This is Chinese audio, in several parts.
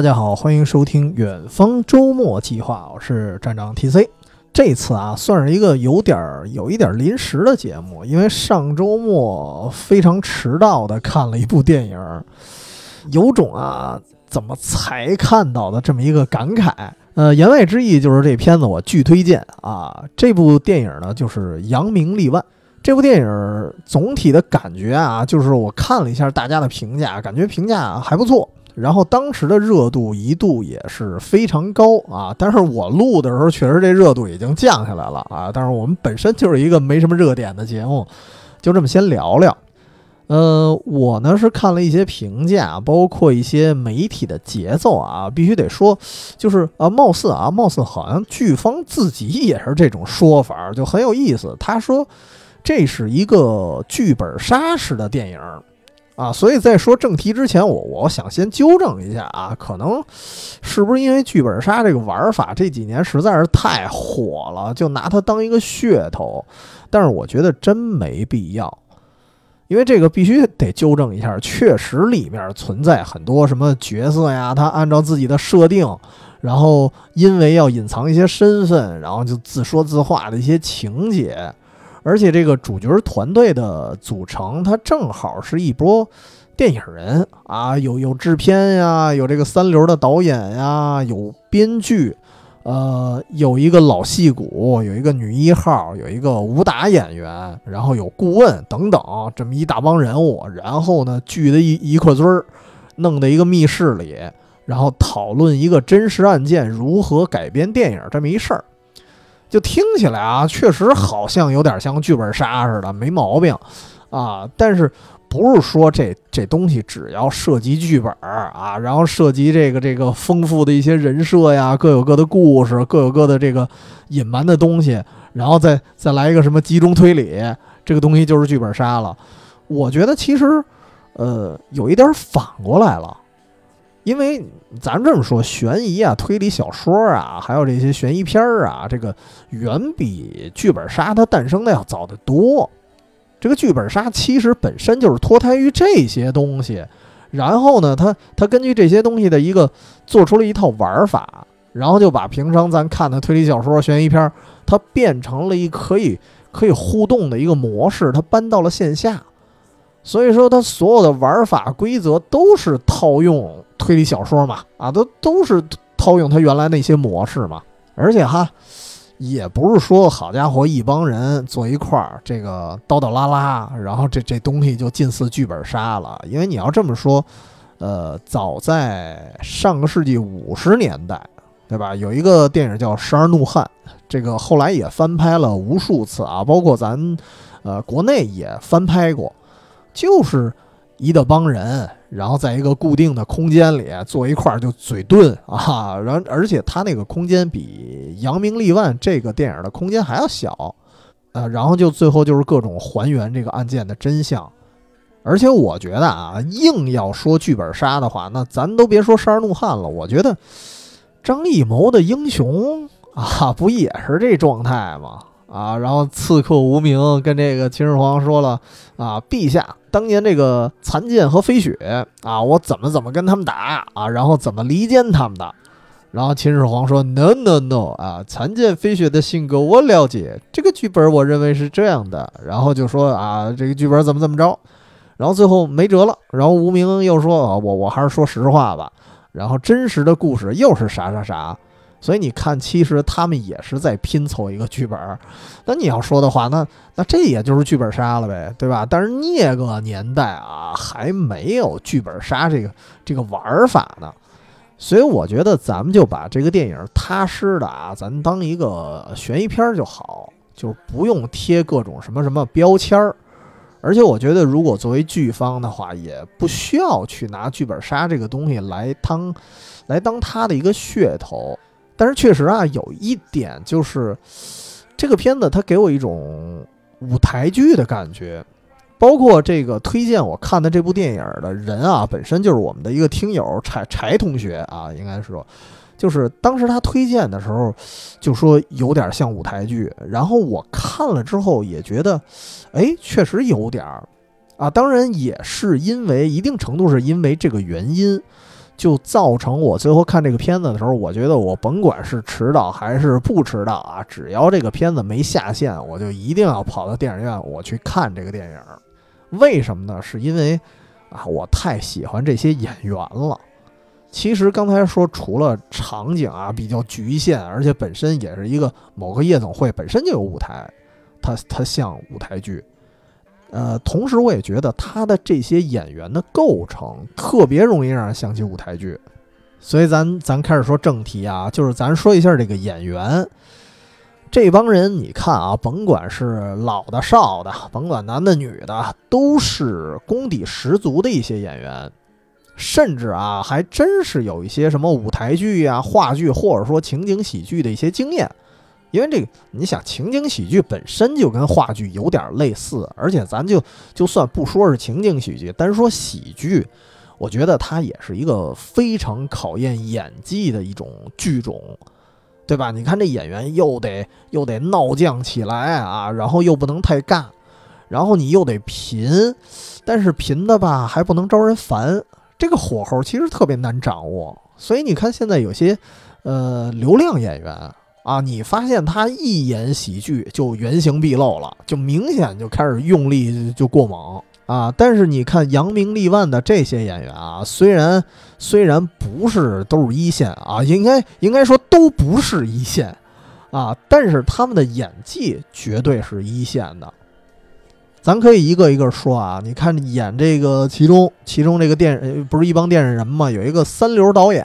大家好，欢迎收听远方周末计划，我是站长 TC。这次啊，算是一个有点儿有一点临时的节目，因为上周末非常迟到的看了一部电影，有种啊怎么才看到的这么一个感慨。呃，言外之意就是这片子我巨推荐啊！这部电影呢，就是《扬名立万》。这部电影总体的感觉啊，就是我看了一下大家的评价，感觉评价还不错。然后当时的热度一度也是非常高啊，但是我录的时候确实这热度已经降下来了啊。但是我们本身就是一个没什么热点的节目，就这么先聊聊。呃，我呢是看了一些评价，包括一些媒体的节奏啊，必须得说，就是啊，貌似啊，貌似好像剧方自己也是这种说法，就很有意思。他说这是一个剧本杀式的电影。啊，所以在说正题之前，我我想先纠正一下啊，可能是不是因为剧本杀这个玩法这几年实在是太火了，就拿它当一个噱头？但是我觉得真没必要，因为这个必须得纠正一下，确实里面存在很多什么角色呀，他按照自己的设定，然后因为要隐藏一些身份，然后就自说自话的一些情节。而且这个主角团队的组成，它正好是一波电影人啊，有有制片呀，有这个三流的导演呀，有编剧，呃，有一个老戏骨，有一个女一号，有一个武打演员，然后有顾问等等，这么一大帮人物，然后呢聚的一一块堆儿，弄的一个密室里，然后讨论一个真实案件如何改编电影这么一事儿。就听起来啊，确实好像有点像剧本杀似的，没毛病啊。但是不是说这这东西只要涉及剧本啊，然后涉及这个这个丰富的一些人设呀，各有各的故事，各有各的这个隐瞒的东西，然后再再来一个什么集中推理，这个东西就是剧本杀了。我觉得其实，呃，有一点反过来了。因为咱这么说，悬疑啊、推理小说啊，还有这些悬疑片儿啊，这个远比剧本杀它诞生的要早得多。这个剧本杀其实本身就是脱胎于这些东西，然后呢，它它根据这些东西的一个做出了一套玩法，然后就把平常咱看的推理小说、悬疑片儿，它变成了一可以可以互动的一个模式，它搬到了线下。所以说，它所有的玩法规则都是套用。推理小说嘛，啊，都都是套用他原来那些模式嘛，而且哈，也不是说好家伙一帮人坐一块儿，这个叨叨拉拉，然后这这东西就近似剧本杀了。因为你要这么说，呃，早在上个世纪五十年代，对吧？有一个电影叫《十二怒汉》，这个后来也翻拍了无数次啊，包括咱呃国内也翻拍过，就是一大帮人。然后在一个固定的空间里坐一块儿就嘴遁啊，然后而且他那个空间比《扬名立万》这个电影的空间还要小，呃，然后就最后就是各种还原这个案件的真相。而且我觉得啊，硬要说剧本杀的话，那咱都别说《十二怒汉》了，我觉得张艺谋的《英雄》啊，不也是这状态吗？啊，然后刺客无名跟这个秦始皇说了啊，陛下，当年这个残剑和飞雪啊，我怎么怎么跟他们打啊，然后怎么离间他们的。然后秦始皇说，no no no 啊，残剑飞雪的性格我了解，这个剧本我认为是这样的。然后就说啊，这个剧本怎么怎么着。然后最后没辙了，然后无名又说啊，我我还是说实话吧。然后真实的故事又是啥啥啥。所以你看，其实他们也是在拼凑一个剧本。那你要说的话，那那这也就是剧本杀了呗，对吧？但是那个年代啊，还没有剧本杀这个这个玩法呢。所以我觉得咱们就把这个电影踏实的啊，咱当一个悬疑片就好，就不用贴各种什么什么标签儿。而且我觉得，如果作为剧方的话，也不需要去拿剧本杀这个东西来当来当它的一个噱头。但是确实啊，有一点就是，这个片子它给我一种舞台剧的感觉。包括这个推荐我看的这部电影的人啊，本身就是我们的一个听友柴柴同学啊，应该是说，就是当时他推荐的时候就说有点像舞台剧。然后我看了之后也觉得，哎，确实有点儿啊。当然也是因为一定程度是因为这个原因。就造成我最后看这个片子的时候，我觉得我甭管是迟到还是不迟到啊，只要这个片子没下线，我就一定要跑到电影院我去看这个电影。为什么呢？是因为啊，我太喜欢这些演员了。其实刚才说，除了场景啊比较局限，而且本身也是一个某个夜总会本身就有舞台，它它像舞台剧。呃，同时我也觉得他的这些演员的构成特别容易让人想起舞台剧，所以咱咱开始说正题啊，就是咱说一下这个演员，这帮人你看啊，甭管是老的少的，甭管男的女的，都是功底十足的一些演员，甚至啊还真是有一些什么舞台剧啊、话剧或者说情景喜剧的一些经验。因为这个，你想情景喜剧本身就跟话剧有点类似，而且咱就就算不说是情景喜剧，单说喜剧，我觉得它也是一个非常考验演技的一种剧种，对吧？你看这演员又得又得闹将起来啊，然后又不能太尬，然后你又得贫，但是贫的吧还不能招人烦，这个火候其实特别难掌握。所以你看现在有些呃流量演员。啊，你发现他一演喜剧就原形毕露了，就明显就开始用力就过猛啊！但是你看扬名立万的这些演员啊，虽然虽然不是都是一线啊，应该应该说都不是一线啊，但是他们的演技绝对是一线的。咱可以一个一个说啊，你看演这个其中其中这个电不是一帮电视人嘛，有一个三流导演。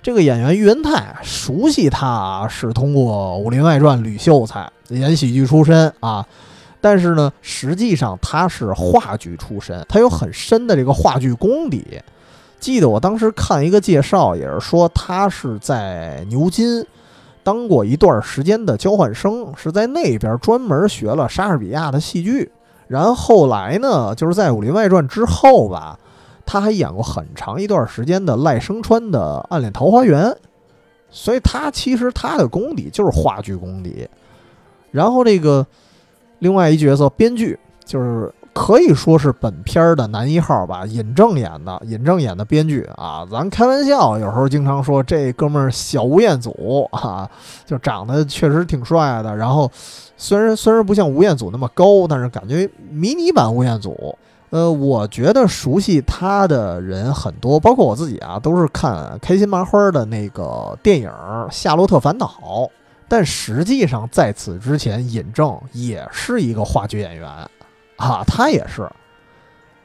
这个演员喻文泰熟悉他，是通过《武林外传》吕秀才演喜剧出身啊，但是呢，实际上他是话剧出身，他有很深的这个话剧功底。记得我当时看一个介绍，也是说他是在牛津当过一段时间的交换生，是在那边专门学了莎士比亚的戏剧，然后来呢，就是在《武林外传》之后吧。他还演过很长一段时间的赖声川的《暗恋桃花源》，所以他其实他的功底就是话剧功底。然后这个另外一角色编剧，就是可以说是本片的男一号吧，尹正演的。尹正演的编剧啊，咱开玩笑，有时候经常说这哥们儿小吴彦祖啊，就长得确实挺帅的。然后虽然虽然不像吴彦祖那么高，但是感觉迷你版吴彦祖。呃，我觉得熟悉他的人很多，包括我自己啊，都是看开心麻花的那个电影《夏洛特烦恼》。但实际上，在此之前，尹正也是一个话剧演员啊，他也是。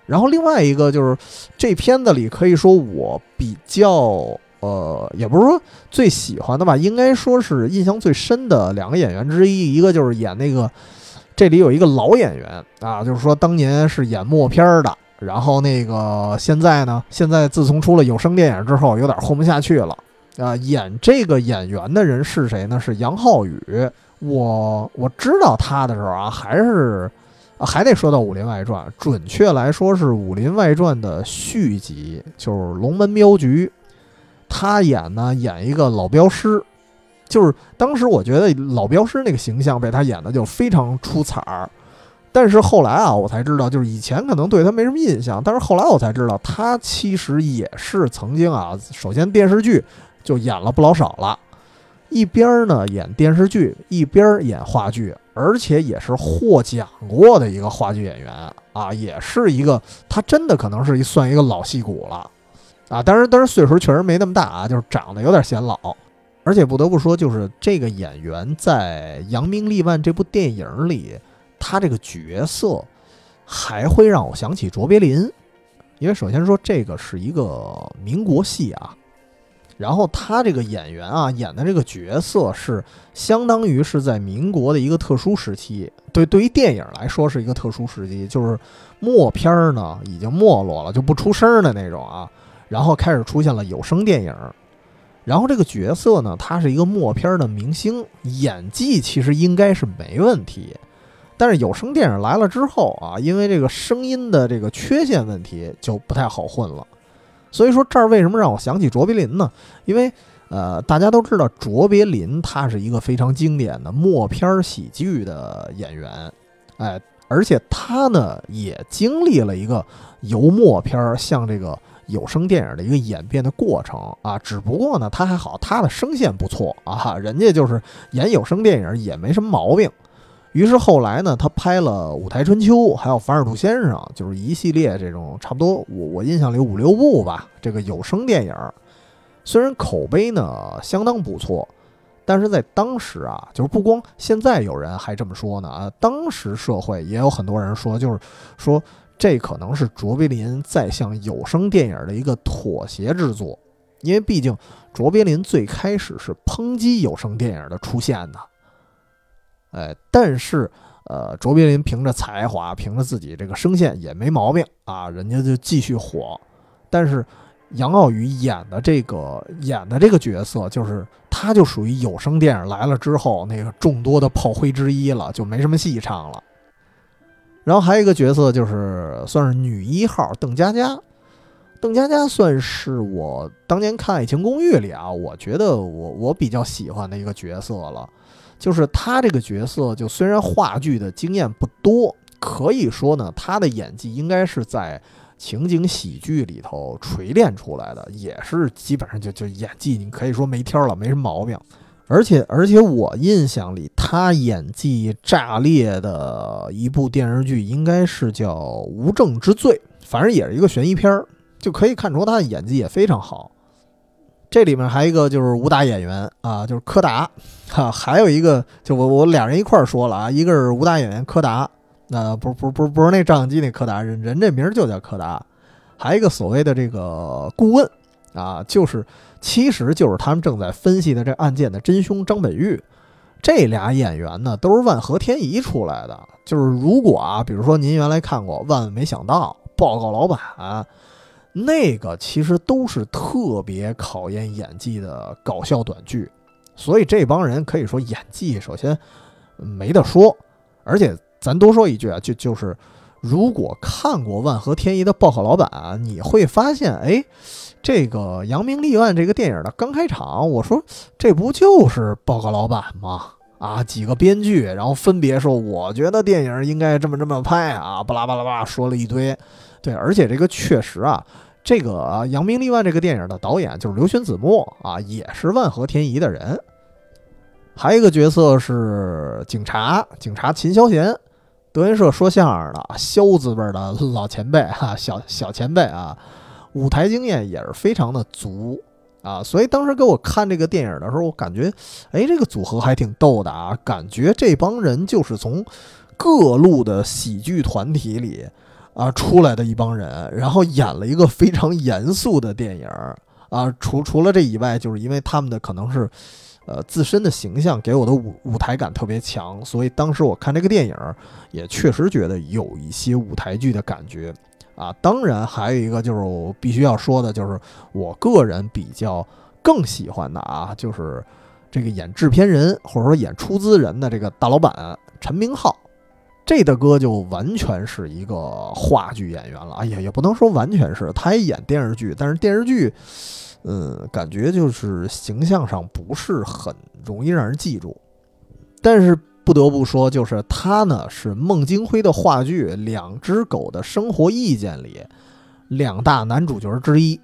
然后另外一个就是这片子里可以说我比较呃，也不是说最喜欢的吧，应该说是印象最深的两个演员之一，一个就是演那个。这里有一个老演员啊，就是说当年是演默片的，然后那个现在呢，现在自从出了有声电影之后，有点混不下去了啊。演这个演员的人是谁呢？是杨浩宇。我我知道他的时候啊，还是还得说到《武林外传》，准确来说是《武林外传》的续集，就是《龙门镖局》。他演呢，演一个老镖师。就是当时我觉得老镖师那个形象被他演的就非常出彩儿，但是后来啊，我才知道，就是以前可能对他没什么印象，但是后来我才知道，他其实也是曾经啊，首先电视剧就演了不老少了，一边儿呢演电视剧，一边儿演话剧，而且也是获奖过的一个话剧演员啊，也是一个他真的可能是一算一个老戏骨了啊，当然当然岁数确实没那么大啊，就是长得有点显老。而且不得不说，就是这个演员在《扬名立万》这部电影里，他这个角色还会让我想起卓别林，因为首先说这个是一个民国戏啊，然后他这个演员啊演的这个角色是相当于是在民国的一个特殊时期，对，对于电影来说是一个特殊时期，就是默片儿呢已经没落了，就不出声的那种啊，然后开始出现了有声电影。然后这个角色呢，他是一个默片的明星，演技其实应该是没问题，但是有声电影来了之后啊，因为这个声音的这个缺陷问题就不太好混了。所以说这儿为什么让我想起卓别林呢？因为呃，大家都知道卓别林他是一个非常经典的默片喜剧的演员，哎，而且他呢也经历了一个由默片向这个有声电影的一个演变的过程啊。只不过呢，他还好，他的声线不错啊，人家就是演有声电影也没什么毛病。于是后来呢，他拍了《舞台春秋》，还有《凡尔图先生》，就是一系列这种差不多，我我印象里五六部吧，这个有声电影。虽然口碑呢相当不错，但是在当时啊，就是不光现在有人还这么说呢啊，当时社会也有很多人说，就是说这可能是卓别林在向有声电影的一个妥协之作，因为毕竟卓别林最开始是抨击有声电影的出现的。哎，但是，呃，卓别林凭着才华，凭着自己这个声线也没毛病啊，人家就继续火。但是，杨傲宇演的这个演的这个角色，就是他就属于有声电影来了之后那个众多的炮灰之一了，就没什么戏唱了。然后还有一个角色就是算是女一号邓家佳，邓家佳算是我当年看《爱情公寓》里啊，我觉得我我比较喜欢的一个角色了。就是她这个角色，就虽然话剧的经验不多，可以说呢，她的演技应该是在情景喜剧里头锤炼出来的，也是基本上就就演技，你可以说没天了，没什么毛病。而且而且我印象里，他演技炸裂的一部电视剧应该是叫《无证之罪》，反正也是一个悬疑片儿，就可以看出他的演技也非常好。这里面还有一个就是武打演员啊，就是柯达，哈，还有一个就我我俩人一块儿说了啊，一个是武打演员柯达，那不不不不是那照相机那柯达，人人这名就叫柯达，还有一个所谓的这个顾问啊，就是其实就是他们正在分析的这案件的真凶张本玉，这俩演员呢都是万和天宜出来的，就是如果啊，比如说您原来看过《万万没想到》，报告老板。那个其实都是特别考验演技的搞笑短剧，所以这帮人可以说演技首先没得说，而且咱多说一句啊，就就是如果看过万和天宜的报告老板，你会发现，哎，这个《扬名立万》这个电影的刚开场，我说这不就是报告老板吗？啊，几个编剧，然后分别说，我觉得电影应该这么这么拍啊，巴拉巴拉巴拉说了一堆，对，而且这个确实啊。这个《扬名立万》这个电影的导演就是刘玄子墨啊，也是万和天宜的人。还有一个角色是警察，警察秦霄贤，德云社说相声的肖字辈的老前辈哈，小小前辈啊，舞台经验也是非常的足啊。所以当时给我看这个电影的时候，我感觉，哎，这个组合还挺逗的啊，感觉这帮人就是从各路的喜剧团体里。啊，出来的一帮人，然后演了一个非常严肃的电影啊。除除了这以外，就是因为他们的可能是，呃，自身的形象给我的舞舞台感特别强，所以当时我看这个电影也确实觉得有一些舞台剧的感觉啊。当然，还有一个就是我必须要说的，就是我个人比较更喜欢的啊，就是这个演制片人或者说演出资人的这个大老板陈明昊。这大哥就完全是一个话剧演员了，哎呀，也不能说完全是，他也演电视剧，但是电视剧，嗯，感觉就是形象上不是很容易让人记住。但是不得不说，就是他呢是孟京辉的话剧《两只狗的生活意见》里两大男主角之一。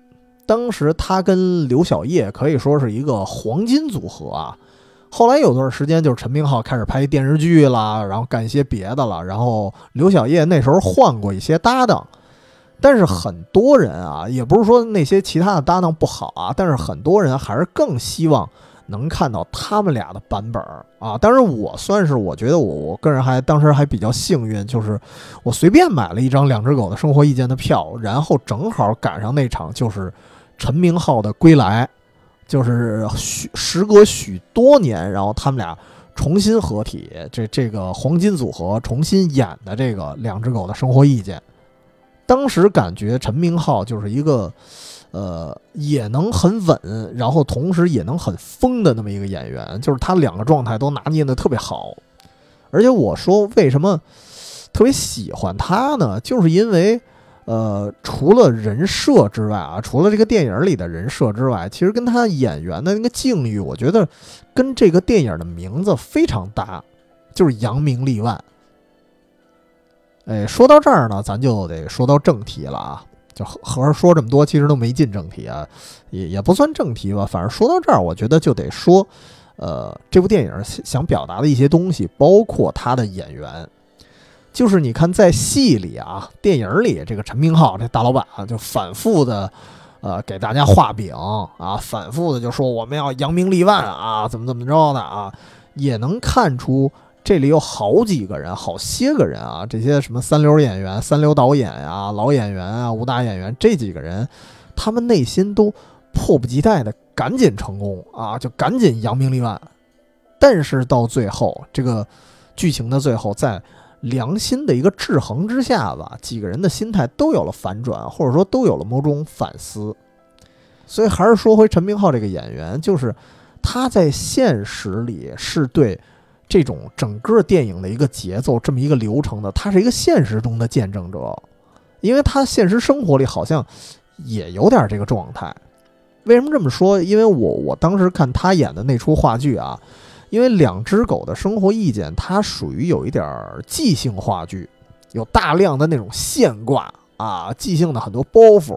当时他跟刘晓烨可以说是一个黄金组合啊。后来有段时间，就是陈明昊开始拍电视剧啦，然后干一些别的了。然后刘晓烨那时候换过一些搭档，但是很多人啊，也不是说那些其他的搭档不好啊，但是很多人还是更希望能看到他们俩的版本啊。当然，我算是我觉得我我个人还当时还比较幸运，就是我随便买了一张《两只狗的生活意见》的票，然后正好赶上那场就是陈明昊的归来。就是许时隔许多年，然后他们俩重新合体，这这个黄金组合重新演的这个两只狗的生活意见，当时感觉陈明昊就是一个，呃，也能很稳，然后同时也能很疯的那么一个演员，就是他两个状态都拿捏的特别好，而且我说为什么特别喜欢他呢？就是因为。呃，除了人设之外啊，除了这个电影里的人设之外，其实跟他演员的那个境遇，我觉得跟这个电影的名字非常搭，就是扬名立万。哎，说到这儿呢，咱就得说到正题了啊，就和和说这么多，其实都没进正题啊，也也不算正题吧。反正说到这儿，我觉得就得说，呃，这部电影想表达的一些东西，包括他的演员，就是你看在戏里啊，电影里这个陈明昊这大老板啊，就反复的，呃，给大家画饼啊，反复的就说我们要扬名立万啊，怎么怎么着的啊，也能看出。这里有好几个人，好些个人啊！这些什么三流演员、三流导演呀、老演员啊、武打演员，这几个人，他们内心都迫不及待的赶紧成功啊，就赶紧扬名立万。但是到最后，这个剧情的最后，在良心的一个制衡之下吧，几个人的心态都有了反转，或者说都有了某种反思。所以还是说回陈明昊这个演员，就是他在现实里是对。这种整个电影的一个节奏，这么一个流程的，他是一个现实中的见证者，因为他现实生活里好像也有点这个状态。为什么这么说？因为我我当时看他演的那出话剧啊，因为两只狗的生活意见，它属于有一点即兴话剧，有大量的那种现挂啊，即兴的很多包袱。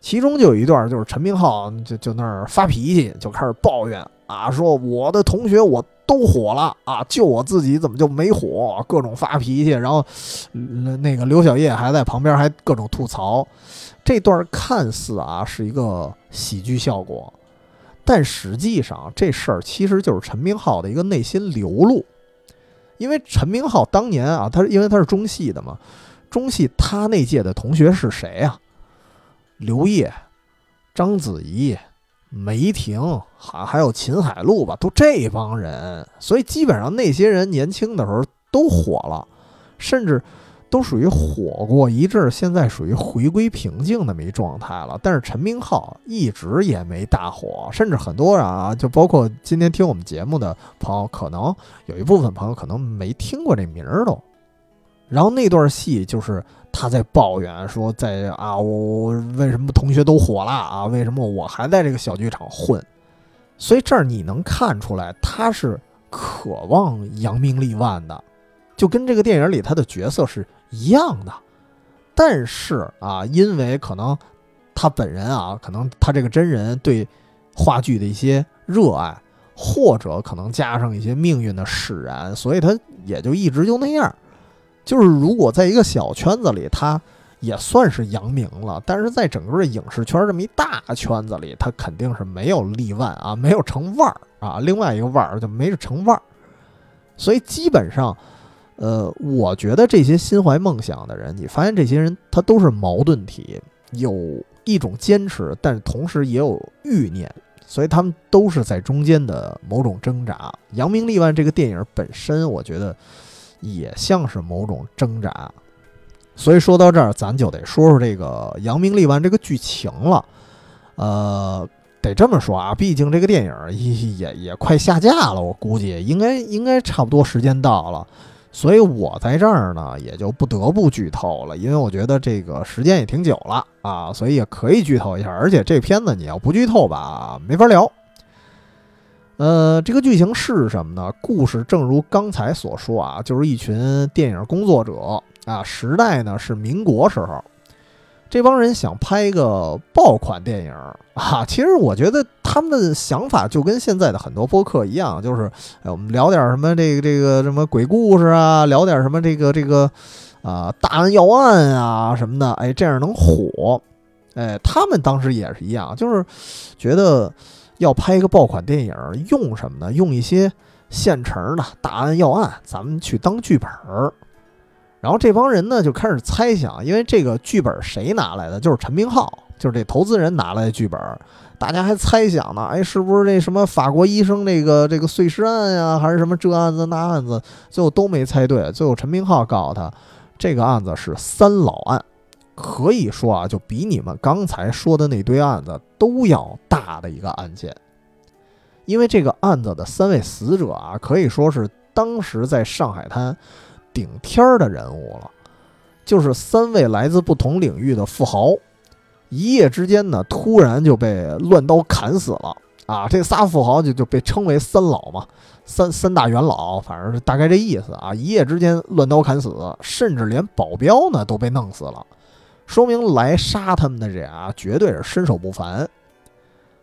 其中就有一段，就是陈明昊就就那儿发脾气，就开始抱怨啊，说我的同学我。都火了啊！就我自己怎么就没火？各种发脾气，然后那个刘小叶还在旁边还各种吐槽。这段看似啊是一个喜剧效果，但实际上这事儿其实就是陈明昊的一个内心流露。因为陈明昊当年啊，他因为他是中戏的嘛，中戏他那届的同学是谁啊？刘烨、章子怡。梅婷，还还有秦海璐吧，都这帮人，所以基本上那些人年轻的时候都火了，甚至都属于火过一阵，现在属于回归平静的没状态了。但是陈明昊一直也没大火，甚至很多人啊，就包括今天听我们节目的朋友，可能有一部分朋友可能没听过这名儿都。然后那段戏就是。他在抱怨说：“在啊，我为什么同学都火了啊？为什么我还在这个小剧场混？所以这儿你能看出来，他是渴望扬名立万的，就跟这个电影里他的角色是一样的。但是啊，因为可能他本人啊，可能他这个真人对话剧的一些热爱，或者可能加上一些命运的使然，所以他也就一直就那样。”就是如果在一个小圈子里，他也算是扬名了，但是在整个影视圈这么一大圈子里，他肯定是没有立万啊，没有成腕儿啊。另外一个腕儿就没成腕儿，所以基本上，呃，我觉得这些心怀梦想的人，你发现这些人他都是矛盾体，有一种坚持，但是同时也有欲念，所以他们都是在中间的某种挣扎。扬名立万这个电影本身，我觉得。也像是某种挣扎，所以说到这儿，咱就得说说这个《扬名立万》这个剧情了。呃，得这么说啊，毕竟这个电影也也也快下架了，我估计应该应该差不多时间到了，所以我在这儿呢也就不得不剧透了，因为我觉得这个时间也挺久了啊，所以也可以剧透一下。而且这片子你要不剧透吧，没法聊。呃，这个剧情是什么呢？故事正如刚才所说啊，就是一群电影工作者啊，时代呢是民国时候，这帮人想拍一个爆款电影啊。其实我觉得他们的想法就跟现在的很多播客一样，就是哎，我们聊点什么这个这个什么鬼故事啊，聊点什么这个这个啊大案要案啊什么的，哎，这样能火。哎，他们当时也是一样，就是觉得。要拍一个爆款电影，用什么呢？用一些现成的大案要案，咱们去当剧本儿。然后这帮人呢就开始猜想，因为这个剧本谁拿来的？就是陈明昊，就是这投资人拿来的剧本。大家还猜想呢，哎，是不是那什么法国医生这个这个碎尸案呀，还是什么这案子那案子？最后都没猜对。最后陈明昊告诉他，这个案子是三老案。可以说啊，就比你们刚才说的那堆案子都要大的一个案件，因为这个案子的三位死者啊，可以说是当时在上海滩顶天儿的人物了，就是三位来自不同领域的富豪，一夜之间呢，突然就被乱刀砍死了啊！这仨富豪就就被称为三老嘛，三三大元老，反正是大概这意思啊！一夜之间乱刀砍死，甚至连保镖呢都被弄死了。说明来杀他们的人啊，绝对是身手不凡。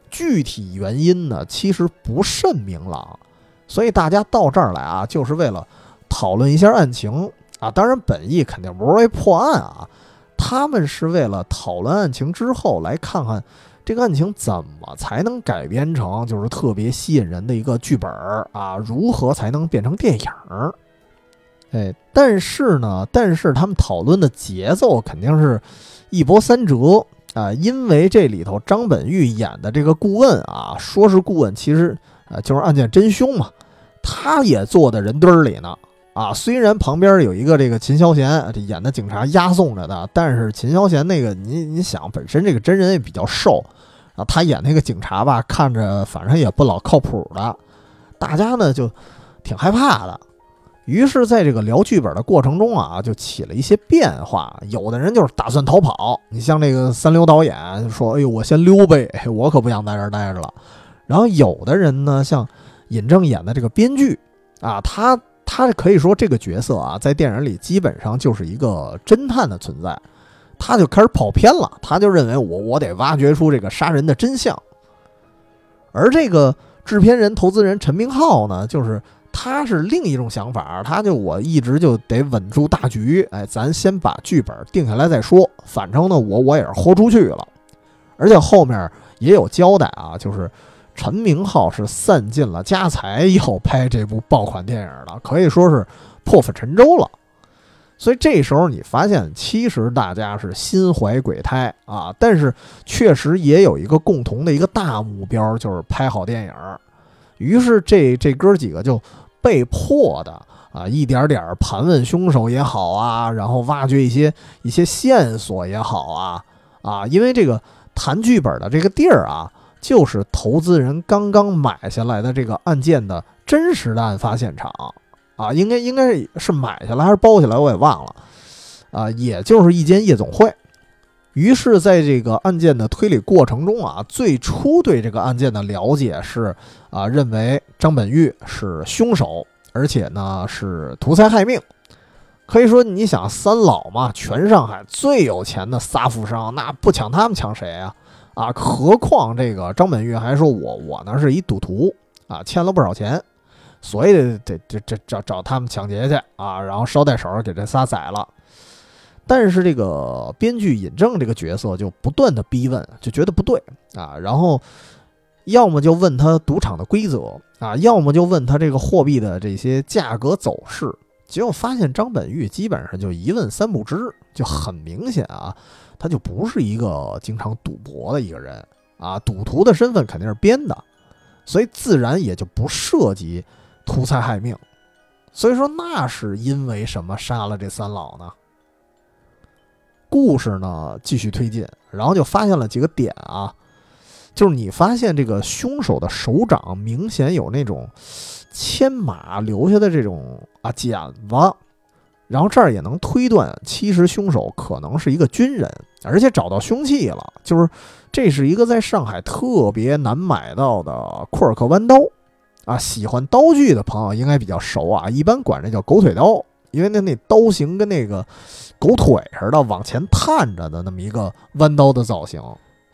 具体原因呢，其实不甚明朗，所以大家到这儿来啊，就是为了讨论一下案情啊。当然，本意肯定不是为破案啊，他们是为了讨论案情之后，来看看这个案情怎么才能改编成就是特别吸引人的一个剧本儿啊，如何才能变成电影儿？哎，但是呢，但是他们讨论的节奏肯定是一波三折。啊，因为这里头张本煜演的这个顾问啊，说是顾问，其实啊就是案件真凶嘛，他也坐在人堆儿里呢。啊，虽然旁边有一个这个秦霄贤这演的警察押送着的，但是秦霄贤那个你你想，本身这个真人也比较瘦啊，他演那个警察吧，看着反正也不老靠谱的，大家呢就挺害怕的。于是，在这个聊剧本的过程中啊，就起了一些变化。有的人就是打算逃跑，你像这个三流导演说：“哎呦，我先溜呗，我可不想在这儿待着了。”然后有的人呢，像尹正演的这个编剧啊，他他可以说这个角色啊，在电影里基本上就是一个侦探的存在，他就开始跑偏了，他就认为我我得挖掘出这个杀人的真相。而这个制片人、投资人陈明浩呢，就是。他是另一种想法，他就我一直就得稳住大局，哎，咱先把剧本定下来再说。反正呢，我我也是豁出去了，而且后面也有交代啊，就是陈明昊是散尽了家财要拍这部爆款电影的，可以说是破釜沉舟了。所以这时候你发现，其实大家是心怀鬼胎啊，但是确实也有一个共同的一个大目标，就是拍好电影。于是这这哥几个就。被迫的啊，一点点盘问凶手也好啊，然后挖掘一些一些线索也好啊啊，因为这个谈剧本的这个地儿啊，就是投资人刚刚买下来的这个案件的真实的案发现场啊，应该应该是买下来还是包下来，我也忘了啊，也就是一间夜总会。于是，在这个案件的推理过程中啊，最初对这个案件的了解是啊，认为张本煜是凶手，而且呢是图财害命。可以说，你想三老嘛，全上海最有钱的仨富商，那不抢他们抢谁啊？啊，何况这个张本煜还说我我呢是一赌徒啊，欠了不少钱，所以得得这这找找他们抢劫去啊，然后捎带手给这仨宰了。但是这个编剧尹正这个角色就不断的逼问，就觉得不对啊，然后要么就问他赌场的规则啊，要么就问他这个货币的这些价格走势，结果发现张本煜基本上就一问三不知，就很明显啊，他就不是一个经常赌博的一个人啊，赌徒的身份肯定是编的，所以自然也就不涉及图财害命，所以说那是因为什么杀了这三老呢？故事呢继续推进，然后就发现了几个点啊，就是你发现这个凶手的手掌明显有那种牵马留下的这种啊茧子，然后这儿也能推断，其实凶手可能是一个军人，而且找到凶器了，就是这是一个在上海特别难买到的库尔克弯刀啊，喜欢刀具的朋友应该比较熟啊，一般管这叫狗腿刀，因为那那刀型跟那个。狗腿似的往前探着的那么一个弯刀的造型，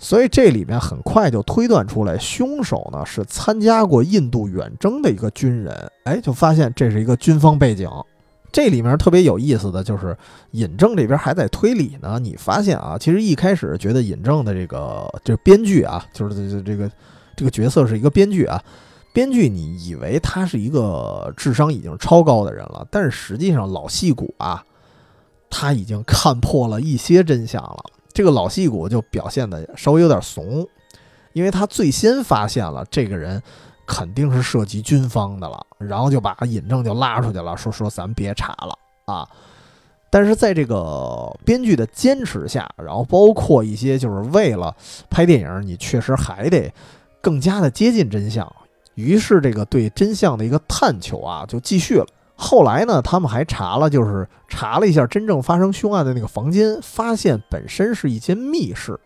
所以这里面很快就推断出来，凶手呢是参加过印度远征的一个军人。哎，就发现这是一个军方背景。这里面特别有意思的就是尹正这边还在推理呢。你发现啊，其实一开始觉得尹正的这个这编剧啊，就是这这个这个角色是一个编剧啊，编剧你以为他是一个智商已经超高的人了，但是实际上老戏骨啊。他已经看破了一些真相了。这个老戏骨就表现的稍微有点怂，因为他最先发现了这个人肯定是涉及军方的了，然后就把尹正就拉出去了，说说咱别查了啊。但是在这个编剧的坚持下，然后包括一些就是为了拍电影，你确实还得更加的接近真相。于是这个对真相的一个探求啊，就继续了。后来呢，他们还查了，就是查了一下真正发生凶案的那个房间，发现本身是一间密室，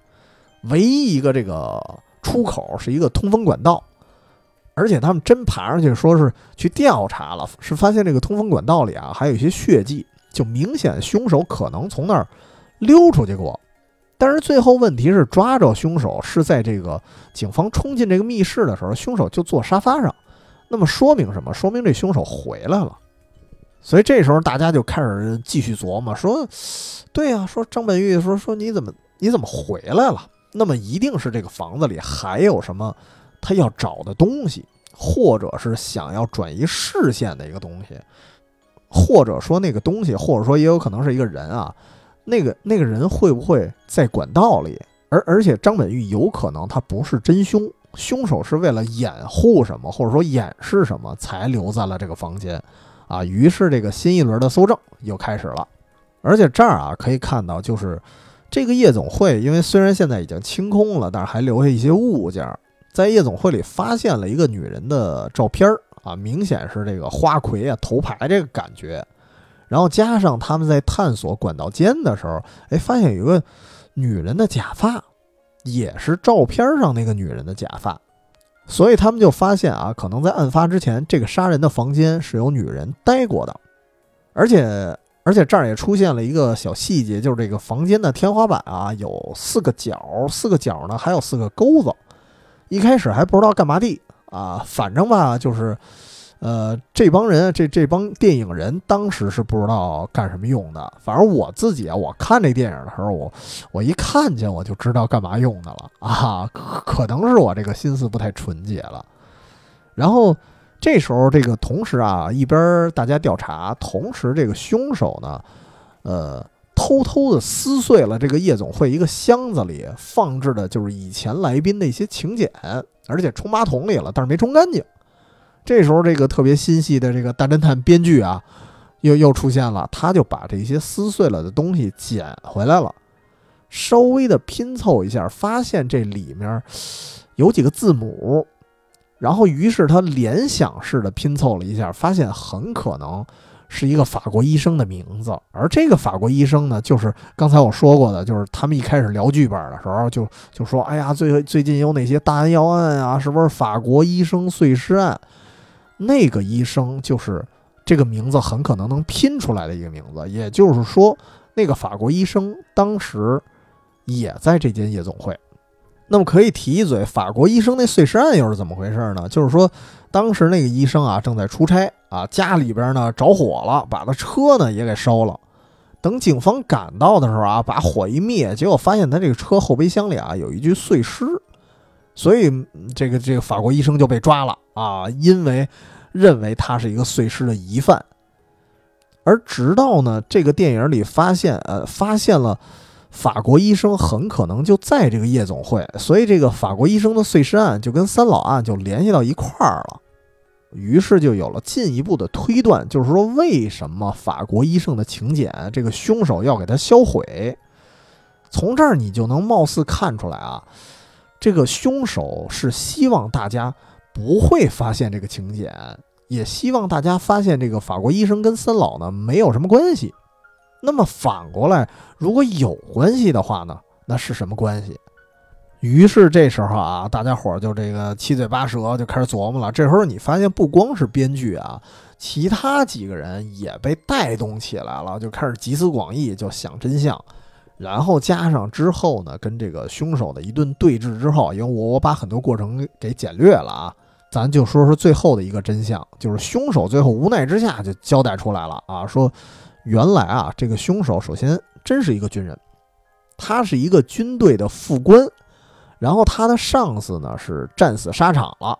唯一一个这个出口是一个通风管道，而且他们真爬上去说是去调查了，是发现这个通风管道里啊还有一些血迹，就明显凶手可能从那儿溜出去过但是最后问题是抓着凶手是在这个警方冲进这个密室的时候，凶手就坐沙发上，那么说明什么？说明这凶手回来了。所以这时候大家就开始继续琢磨，说，对呀，说张本玉说说你怎么你怎么回来了？那么一定是这个房子里还有什么他要找的东西，或者是想要转移视线的一个东西，或者说那个东西，或者说也有可能是一个人啊。那个那个人会不会在管道里？而而且张本玉有可能他不是真凶，凶手是为了掩护什么，或者说掩饰什么，才留在了这个房间。啊，于是这个新一轮的搜证又开始了。而且这儿啊可以看到，就是这个夜总会，因为虽然现在已经清空了，但是还留下一些物件，在夜总会里发现了一个女人的照片儿啊，明显是这个花魁啊头牌这个感觉。然后加上他们在探索管道间的时候，哎，发现有一个女人的假发，也是照片上那个女人的假发，所以他们就发现啊，可能在案发之前，这个杀人的房间是有女人待过的，而且而且这儿也出现了一个小细节，就是这个房间的天花板啊有四个角，四个角呢还有四个钩子，一开始还不知道干嘛的啊，反正吧就是。呃，这帮人，这这帮电影人当时是不知道干什么用的。反正我自己啊，我看这电影的时候，我我一看见我就知道干嘛用的了啊。可能是我这个心思不太纯洁了。然后这时候，这个同时啊，一边大家调查，同时这个凶手呢，呃，偷偷的撕碎了这个夜总会一个箱子里放置的就是以前来宾的一些请柬，而且冲马桶里了，但是没冲干净。这时候，这个特别心细的这个大侦探编剧啊，又又出现了。他就把这些撕碎了的东西捡回来了，稍微的拼凑一下，发现这里面有几个字母，然后于是他联想式的拼凑了一下，发现很可能是一个法国医生的名字。而这个法国医生呢，就是刚才我说过的，就是他们一开始聊剧本的时候，就就说：“哎呀，最最近有哪些大案要案啊？是不是法国医生碎尸案？”那个医生就是这个名字很可能能拼出来的一个名字，也就是说，那个法国医生当时也在这间夜总会。那么可以提一嘴，法国医生那碎尸案又是怎么回事呢？就是说，当时那个医生啊正在出差啊，家里边呢着火了，把他车呢也给烧了。等警方赶到的时候啊，把火一灭，结果发现他这个车后备箱里啊有一具碎尸。所以，这个这个法国医生就被抓了啊，因为认为他是一个碎尸的疑犯。而直到呢，这个电影里发现，呃，发现了法国医生很可能就在这个夜总会，所以这个法国医生的碎尸案就跟三老案就联系到一块儿了。于是就有了进一步的推断，就是说，为什么法国医生的请柬，这个凶手要给他销毁？从这儿你就能貌似看出来啊。这个凶手是希望大家不会发现这个请柬，也希望大家发现这个法国医生跟三老呢没有什么关系。那么反过来，如果有关系的话呢，那是什么关系？于是这时候啊，大家伙就这个七嘴八舌就开始琢磨了。这时候你发现不光是编剧啊，其他几个人也被带动起来了，就开始集思广益，就想真相。然后加上之后呢，跟这个凶手的一顿对峙之后，因为我我把很多过程给简略了啊，咱就说说最后的一个真相，就是凶手最后无奈之下就交代出来了啊，说原来啊这个凶手首先真是一个军人，他是一个军队的副官，然后他的上司呢是战死沙场了，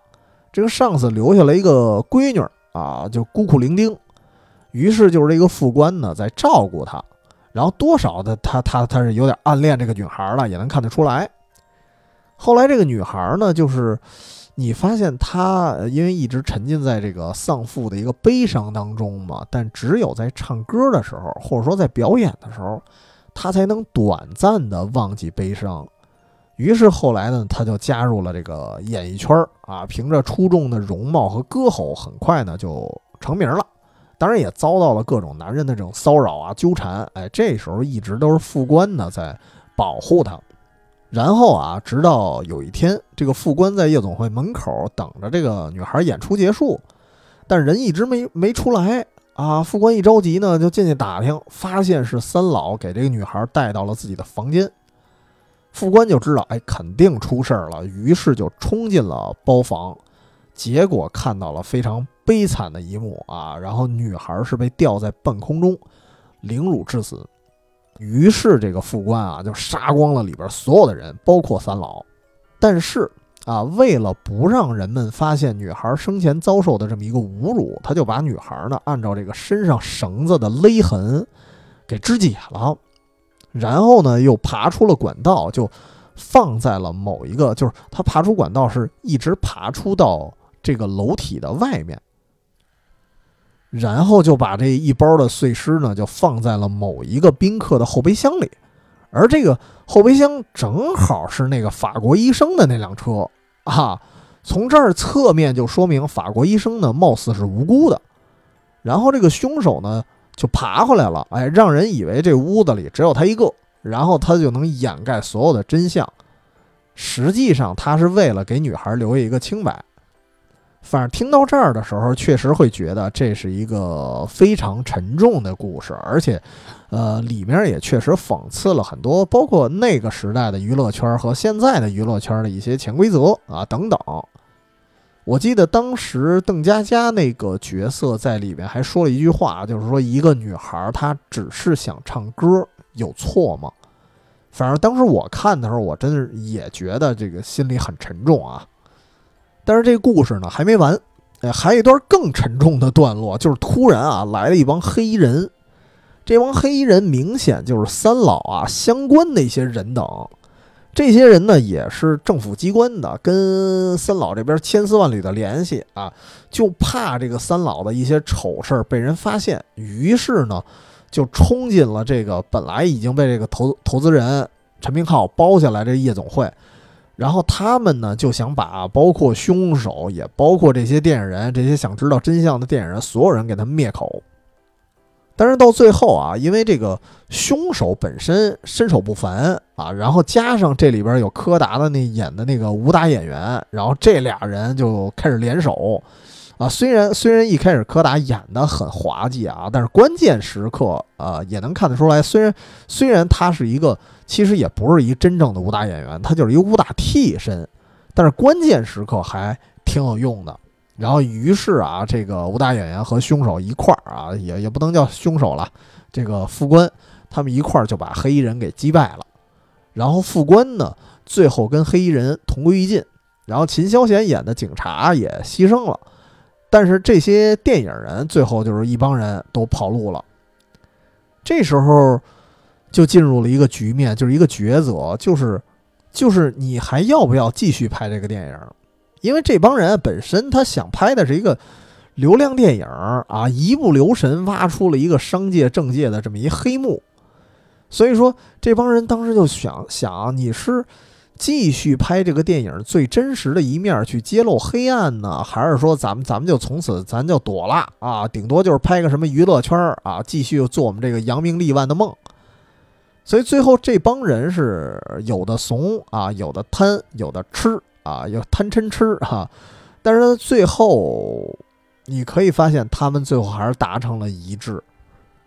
这个上司留下了一个闺女啊，就孤苦伶仃，于是就是这个副官呢在照顾他。然后多少的他他他是有点暗恋这个女孩了，也能看得出来。后来这个女孩呢，就是你发现她因为一直沉浸在这个丧父的一个悲伤当中嘛，但只有在唱歌的时候，或者说在表演的时候，她才能短暂的忘记悲伤。于是后来呢，她就加入了这个演艺圈儿啊，凭着出众的容貌和歌喉，很快呢就成名了。当然也遭到了各种男人的这种骚扰啊、纠缠，哎，这时候一直都是副官呢在保护他。然后啊，直到有一天，这个副官在夜总会门口等着这个女孩演出结束，但人一直没没出来啊。副官一着急呢，就进去打听，发现是三老给这个女孩带到了自己的房间。副官就知道，哎，肯定出事儿了，于是就冲进了包房，结果看到了非常悲惨的一幕啊！然后女孩是被吊在半空中，凌辱致死。于是这个副官啊，就杀光了里边所有的人，包括三老。但是啊，为了不让人们发现女孩生前遭受的这么一个侮辱，他就把女孩呢按照这个身上绳子的勒痕给肢解了。然后呢，又爬出了管道，就放在了某一个，就是他爬出管道是一直爬出到这个楼体的外面，然后就把这一包的碎尸呢，就放在了某一个宾客的后备箱里，而这个后备箱正好是那个法国医生的那辆车啊，从这儿侧面就说明法国医生呢，貌似是无辜的，然后这个凶手呢。就爬回来了，哎，让人以为这屋子里只有他一个，然后他就能掩盖所有的真相。实际上，他是为了给女孩留下一个清白。反正听到这儿的时候，确实会觉得这是一个非常沉重的故事，而且，呃，里面也确实讽刺了很多，包括那个时代的娱乐圈和现在的娱乐圈的一些潜规则啊等等。我记得当时邓家佳那个角色在里面还说了一句话，就是说一个女孩她只是想唱歌，有错吗？反正当时我看的时候，我真是也觉得这个心里很沉重啊。但是这故事呢还没完，哎，还有一段更沉重的段落，就是突然啊来了一帮黑衣人，这帮黑衣人明显就是三老啊相关的一些人等。这些人呢也是政府机关的，跟三老这边千丝万缕的联系啊，就怕这个三老的一些丑事儿被人发现，于是呢就冲进了这个本来已经被这个投投资人陈明浩包下来这夜总会，然后他们呢就想把包括凶手，也包括这些电影人，这些想知道真相的电影人，所有人给他灭口。但是到最后啊，因为这个凶手本身身手不凡啊，然后加上这里边有柯达的那演的那个武打演员，然后这俩人就开始联手啊。虽然虽然一开始柯达演的很滑稽啊，但是关键时刻啊也能看得出来，虽然虽然他是一个其实也不是一真正的武打演员，他就是一个武打替身，但是关键时刻还挺有用的。然后，于是啊，这个武打演员和凶手一块儿啊，也也不能叫凶手了，这个副官他们一块儿就把黑衣人给击败了。然后副官呢，最后跟黑衣人同归于尽。然后秦霄贤演的警察也牺牲了。但是这些电影人最后就是一帮人都跑路了。这时候就进入了一个局面，就是一个抉择，就是就是你还要不要继续拍这个电影？因为这帮人本身他想拍的是一个流量电影啊，一不留神挖出了一个商界政界的这么一黑幕，所以说这帮人当时就想想，你是继续拍这个电影最真实的一面去揭露黑暗呢，还是说咱们咱们就从此咱就躲了啊？顶多就是拍个什么娱乐圈啊，继续做我们这个扬名立万的梦。所以最后这帮人是有的怂啊，有的贪，有的吃。啊，有贪嗔痴哈，但是最后你可以发现，他们最后还是达成了一致，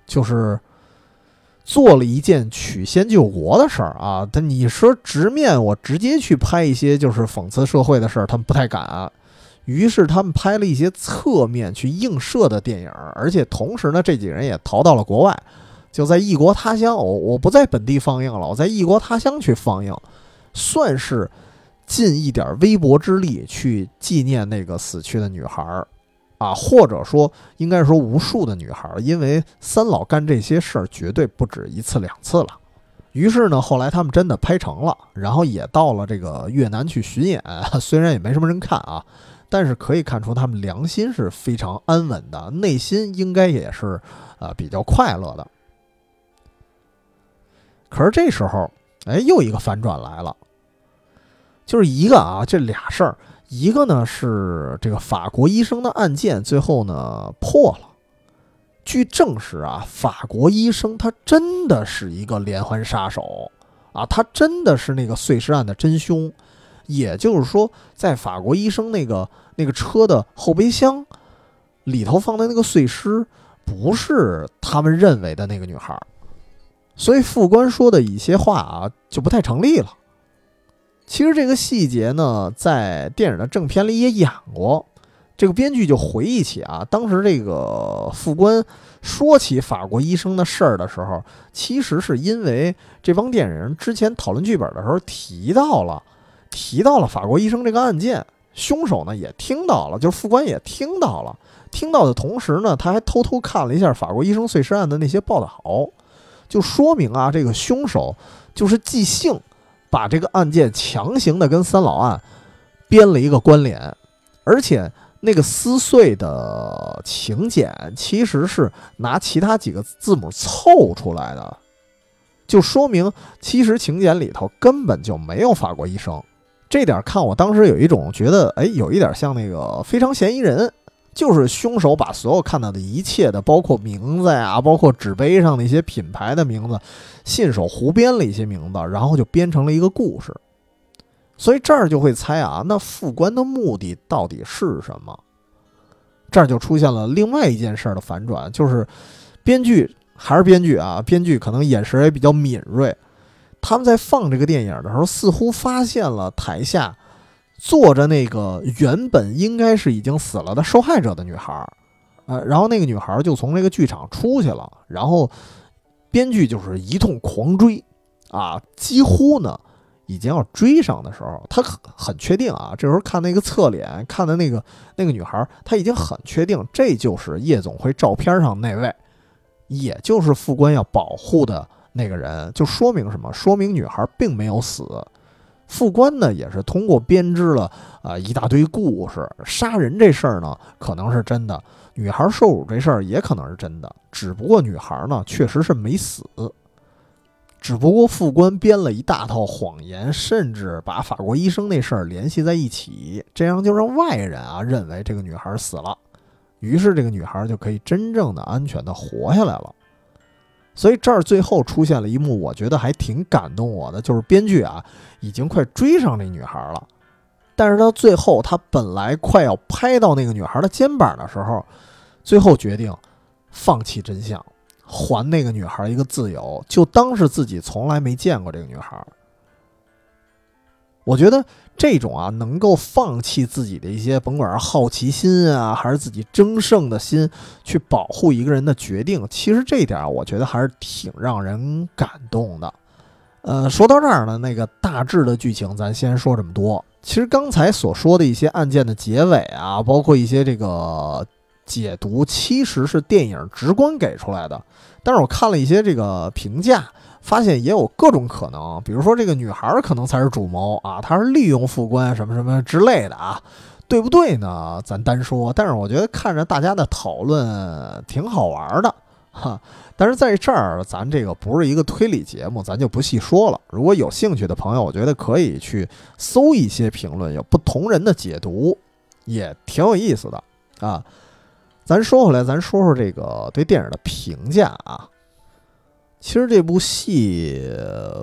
就是做了一件曲先救国的事儿啊。但你说直面我直接去拍一些就是讽刺社会的事儿，他们不太敢。于是他们拍了一些侧面去映射的电影，而且同时呢，这几人也逃到了国外，就在异国他乡。我我不在本地放映了，我在异国他乡去放映，算是。尽一点微薄之力去纪念那个死去的女孩儿，啊，或者说应该说无数的女孩，因为三老干这些事儿绝对不止一次两次了。于是呢，后来他们真的拍成了，然后也到了这个越南去巡演，虽然也没什么人看啊，但是可以看出他们良心是非常安稳的，内心应该也是啊比较快乐的。可是这时候，哎，又一个反转来了。就是一个啊，这俩事儿，一个呢是这个法国医生的案件最后呢破了。据证实啊，法国医生他真的是一个连环杀手啊，他真的是那个碎尸案的真凶。也就是说，在法国医生那个那个车的后备箱里头放的那个碎尸，不是他们认为的那个女孩。所以副官说的一些话啊，就不太成立了。其实这个细节呢，在电影的正片里也演过。这个编剧就回忆起啊，当时这个副官说起法国医生的事儿的时候，其实是因为这帮电影人之前讨论剧本的时候提到了，提到了法国医生这个案件，凶手呢也听到了，就是副官也听到了。听到的同时呢，他还偷偷看了一下法国医生碎尸案的那些报道，就说明啊，这个凶手就是即兴把这个案件强行的跟三老案编了一个关联，而且。那个撕碎的请柬其实是拿其他几个字母凑出来的，就说明其实请柬里头根本就没有法国医生。这点看我当时有一种觉得，哎，有一点像那个非常嫌疑人，就是凶手把所有看到的一切的，包括名字呀，包括纸杯上的一些品牌的名字，信手胡编了一些名字，然后就编成了一个故事。所以这儿就会猜啊，那副官的目的到底是什么？这儿就出现了另外一件事儿的反转，就是编剧还是编剧啊，编剧可能眼神也比较敏锐。他们在放这个电影的时候，似乎发现了台下坐着那个原本应该是已经死了的受害者的女孩儿，呃，然后那个女孩就从那个剧场出去了，然后编剧就是一通狂追，啊，几乎呢。已经要追上的时候，他很很确定啊。这时候看那个侧脸，看的那个那个女孩，他已经很确定，这就是夜总会照片上那位，也就是副官要保护的那个人。就说明什么？说明女孩并没有死。副官呢，也是通过编织了啊一大堆故事，杀人这事儿呢可能是真的，女孩受辱这事儿也可能是真的，只不过女孩呢确实是没死。只不过副官编了一大套谎言，甚至把法国医生那事儿联系在一起，这样就让外人啊认为这个女孩死了，于是这个女孩就可以真正的安全的活下来了。所以这儿最后出现了一幕，我觉得还挺感动我的，就是编剧啊已经快追上那女孩了，但是到最后他本来快要拍到那个女孩的肩膀的时候，最后决定放弃真相。还那个女孩一个自由，就当是自己从来没见过这个女孩。我觉得这种啊，能够放弃自己的一些，甭管是好奇心啊，还是自己争胜的心，去保护一个人的决定，其实这一点我觉得还是挺让人感动的。呃，说到这儿呢，那个大致的剧情咱先说这么多。其实刚才所说的一些案件的结尾啊，包括一些这个。解读其实是电影直观给出来的，但是我看了一些这个评价，发现也有各种可能，比如说这个女孩可能才是主谋啊，她是利用副官什么什么之类的啊，对不对呢？咱单说，但是我觉得看着大家的讨论挺好玩的哈。但是在这儿，咱这个不是一个推理节目，咱就不细说了。如果有兴趣的朋友，我觉得可以去搜一些评论，有不同人的解读，也挺有意思的啊。咱说回来，咱说说这个对电影的评价啊。其实这部戏，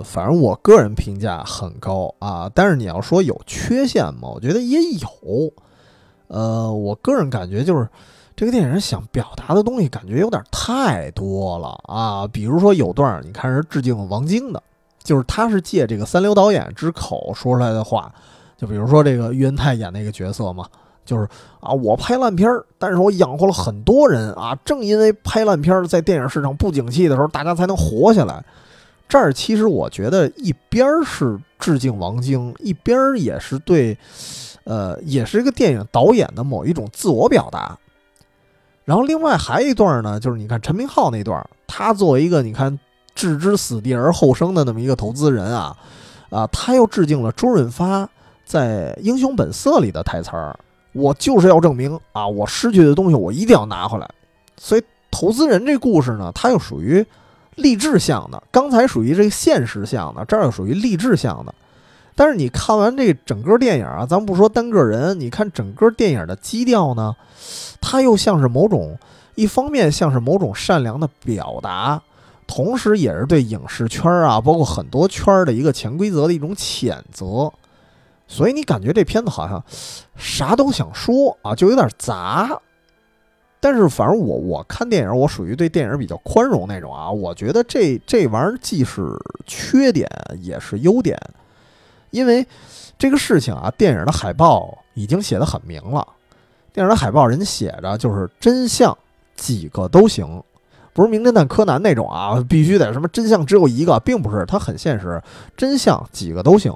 反正我个人评价很高啊。但是你要说有缺陷吗？我觉得也有。呃，我个人感觉就是这个电影想表达的东西，感觉有点太多了啊。比如说有段儿你看是致敬王晶的，就是他是借这个三流导演之口说出来的话。就比如说这个喻恩泰演那个角色嘛。就是啊，我拍烂片儿，但是我养活了很多人啊。正因为拍烂片儿，在电影市场不景气的时候，大家才能活下来。这儿其实我觉得一边是致敬王晶，一边也是对，呃，也是一个电影导演的某一种自我表达。然后另外还有一段呢，就是你看陈明昊那段，他作为一个你看置之死地而后生的那么一个投资人啊，啊，他又致敬了周润发在《英雄本色》里的台词儿。我就是要证明啊，我失去的东西我一定要拿回来。所以投资人这故事呢，它又属于励志向的，刚才属于这个现实向的，这儿又属于励志向的。但是你看完这整个电影啊，咱不说单个人，你看整个电影的基调呢，它又像是某种，一方面像是某种善良的表达，同时也是对影视圈啊，包括很多圈的一个潜规则的一种谴责。所以你感觉这片子好像啥都想说啊，就有点杂。但是反正我我看电影，我属于对电影比较宽容那种啊。我觉得这这玩意儿既是缺点也是优点，因为这个事情啊，电影的海报已经写的很明了。电影的海报人写着就是真相几个都行，不是名侦探柯南那种啊，必须得什么真相只有一个，并不是，它很现实，真相几个都行，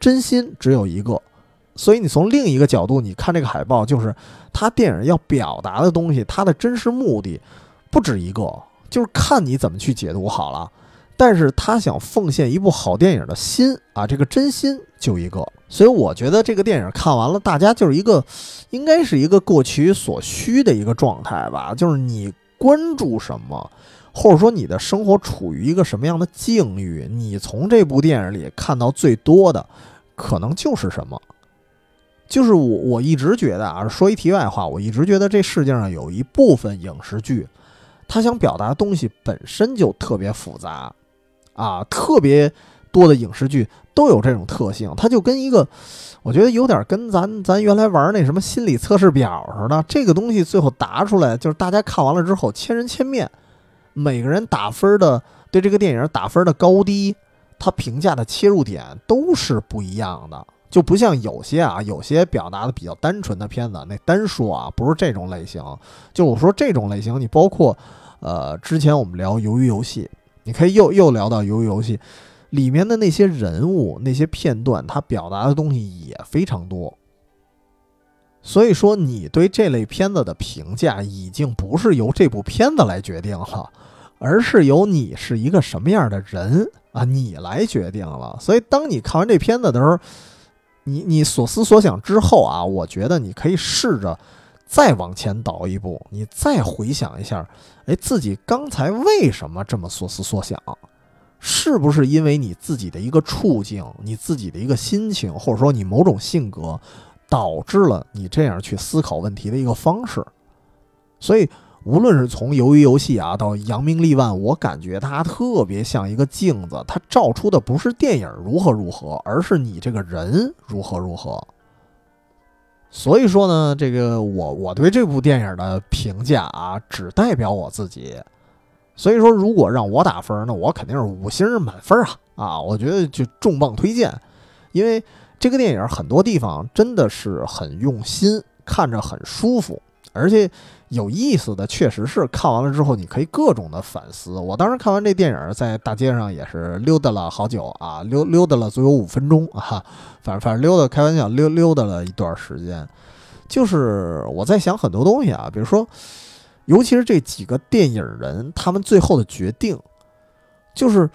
真心只有一个。所以你从另一个角度，你看这个海报，就是他电影要表达的东西，它的真实目的不止一个，就是看你怎么去解读好了。但是他想奉献一部好电影的心啊，这个真心就一个。所以我觉得这个电影看完了，大家就是一个，应该是一个各取所需的一个状态吧，就是你关注什么，或者说你的生活处于一个什么样的境遇，你从这部电影里看到最多的，可能就是什么。就是我我一直觉得啊，说一题外话，我一直觉得这世界上有一部分影视剧，它想表达的东西本身就特别复杂，啊，特别多的影视剧都有这种特性，它就跟一个，我觉得有点跟咱咱原来玩那什么心理测试表似的，这个东西最后答出来，就是大家看完了之后千人千面，每个人打分的对这个电影打分的高低，他评价的切入点都是不一样的。就不像有些啊，有些表达的比较单纯的片子，那单说啊，不是这种类型。就我说这种类型，你包括，呃，之前我们聊《鱿鱼游戏》，你可以又又聊到《鱿鱼游戏》里面的那些人物、那些片段，它表达的东西也非常多。所以说，你对这类片子的评价已经不是由这部片子来决定了，而是由你是一个什么样的人啊，你来决定了。所以，当你看完这片子的时候，你你所思所想之后啊，我觉得你可以试着再往前倒一步，你再回想一下，哎，自己刚才为什么这么所思所想？是不是因为你自己的一个处境、你自己的一个心情，或者说你某种性格，导致了你这样去思考问题的一个方式？所以。无论是从鱿鱼游戏啊到扬名立万，我感觉它特别像一个镜子，它照出的不是电影如何如何，而是你这个人如何如何。所以说呢，这个我我对这部电影的评价啊，只代表我自己。所以说，如果让我打分，那我肯定是五星满分啊啊！我觉得就重磅推荐，因为这个电影很多地方真的是很用心，看着很舒服，而且。有意思的确实是看完了之后，你可以各种的反思。我当时看完这电影，在大街上也是溜达了好久啊，溜溜达了足有五分钟啊，反正反正溜达，开玩笑溜溜达了一段时间。就是我在想很多东西啊，比如说，尤其是这几个电影人他们最后的决定，就是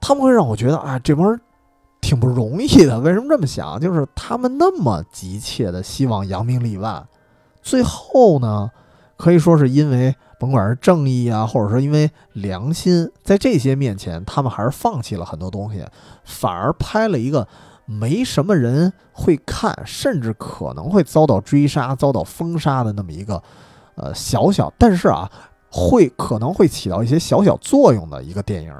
他们会让我觉得啊，这帮人挺不容易的。为什么这么想？就是他们那么急切的希望扬名立万，最后呢？可以说是因为甭管是正义啊，或者说因为良心，在这些面前，他们还是放弃了很多东西，反而拍了一个没什么人会看，甚至可能会遭到追杀、遭到封杀的那么一个，呃，小小，但是啊，会可能会起到一些小小作用的一个电影。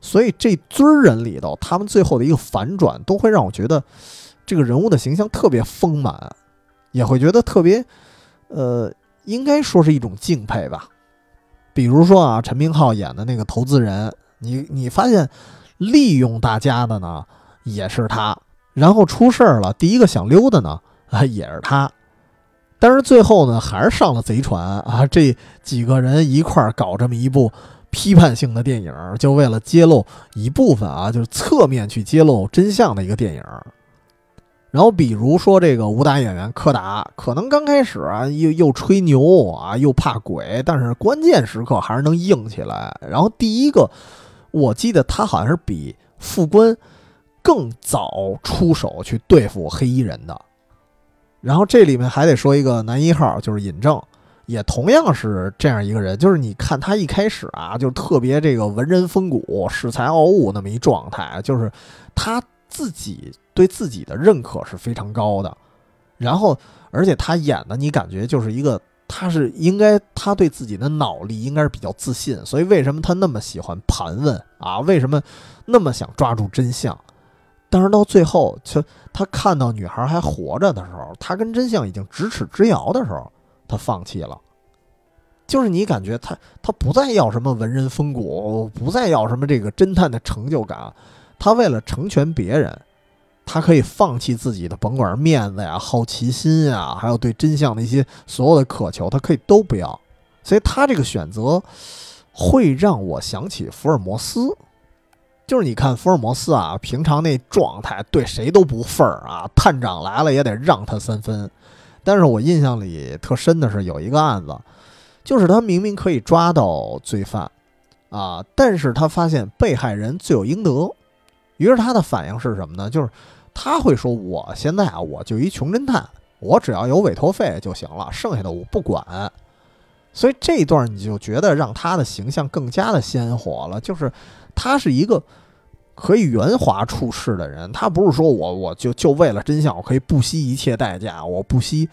所以这堆人里头，他们最后的一个反转，都会让我觉得这个人物的形象特别丰满，也会觉得特别，呃。应该说是一种敬佩吧，比如说啊，陈明昊演的那个投资人，你你发现利用大家的呢也是他，然后出事儿了，第一个想溜的呢啊也是他，但是最后呢还是上了贼船啊，这几个人一块儿搞这么一部批判性的电影，就为了揭露一部分啊，就是侧面去揭露真相的一个电影。然后比如说这个武打演员柯达，可能刚开始啊又又吹牛啊又怕鬼，但是关键时刻还是能硬起来。然后第一个，我记得他好像是比副官更早出手去对付黑衣人的。然后这里面还得说一个男一号，就是尹正，也同样是这样一个人。就是你看他一开始啊，就特别这个文人风骨、恃才傲物那么一状态，就是他。自己对自己的认可是非常高的，然后而且他演的你感觉就是一个，他是应该他对自己的脑力应该是比较自信，所以为什么他那么喜欢盘问啊？为什么那么想抓住真相？但是到最后，就他看到女孩还活着的时候，他跟真相已经咫尺之遥的时候，他放弃了。就是你感觉他他不再要什么文人风骨，不再要什么这个侦探的成就感。他为了成全别人，他可以放弃自己的，甭管面子呀、好奇心呀，还有对真相的一些所有的渴求，他可以都不要。所以他这个选择会让我想起福尔摩斯，就是你看福尔摩斯啊，平常那状态对谁都不忿儿啊，探长来了也得让他三分。但是我印象里特深的是有一个案子，就是他明明可以抓到罪犯啊，但是他发现被害人罪有应得，于是他的反应是什么呢？就是。他会说：“我现在啊，我就一穷侦探，我只要有委托费就行了，剩下的我不管。”所以这一段你就觉得让他的形象更加的鲜活了，就是他是一个可以圆滑处事的人。他不是说我我就就为了真相，我可以不惜一切代价，我不惜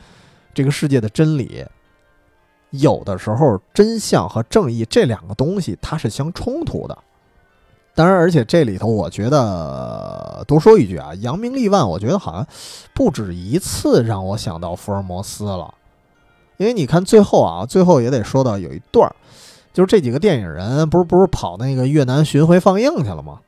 这个世界的真理。有的时候，真相和正义这两个东西它是相冲突的。当然，而且这里头，我觉得多说一句啊，扬名立万，我觉得好像不止一次让我想到福尔摩斯了。因为你看最后啊，最后也得说到有一段儿，就是这几个电影人不是不是跑那个越南巡回放映去了吗？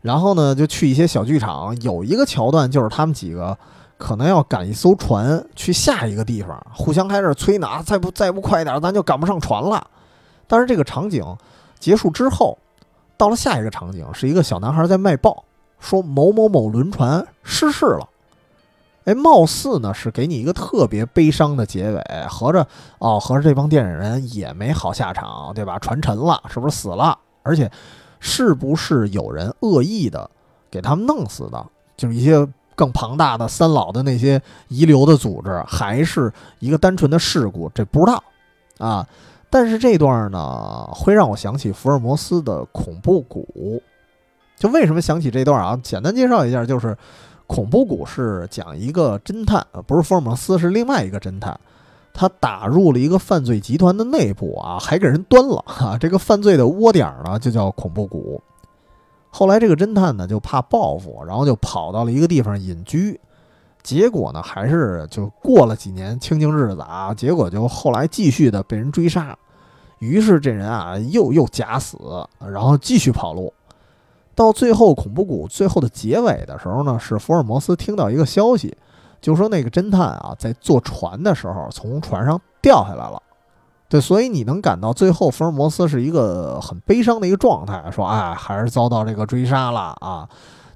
然后呢，就去一些小剧场，有一个桥段就是他们几个可能要赶一艘船去下一个地方，互相开始催呢，再不再不快点，咱就赶不上船了。但是这个场景结束之后。到了下一个场景，是一个小男孩在卖报，说某某某轮船失事了。哎，貌似呢是给你一个特别悲伤的结尾，合着哦，合着这帮电影人也没好下场，对吧？船沉了，是不是死了？而且，是不是有人恶意的给他们弄死的？就是一些更庞大的三老的那些遗留的组织，还是一个单纯的事故？这不知道啊。但是这段呢，会让我想起福尔摩斯的恐怖谷。就为什么想起这段啊？简单介绍一下，就是恐怖谷是讲一个侦探，不是福尔摩斯，是另外一个侦探，他打入了一个犯罪集团的内部啊，还给人端了哈。这个犯罪的窝点呢，就叫恐怖谷。后来这个侦探呢，就怕报复，然后就跑到了一个地方隐居。结果呢，还是就过了几年清静日子啊，结果就后来继续的被人追杀，于是这人啊又又假死，然后继续跑路，到最后恐怖谷最后的结尾的时候呢，是福尔摩斯听到一个消息，就说那个侦探啊在坐船的时候从船上掉下来了，对，所以你能感到最后福尔摩斯是一个很悲伤的一个状态，说哎还是遭到这个追杀了啊。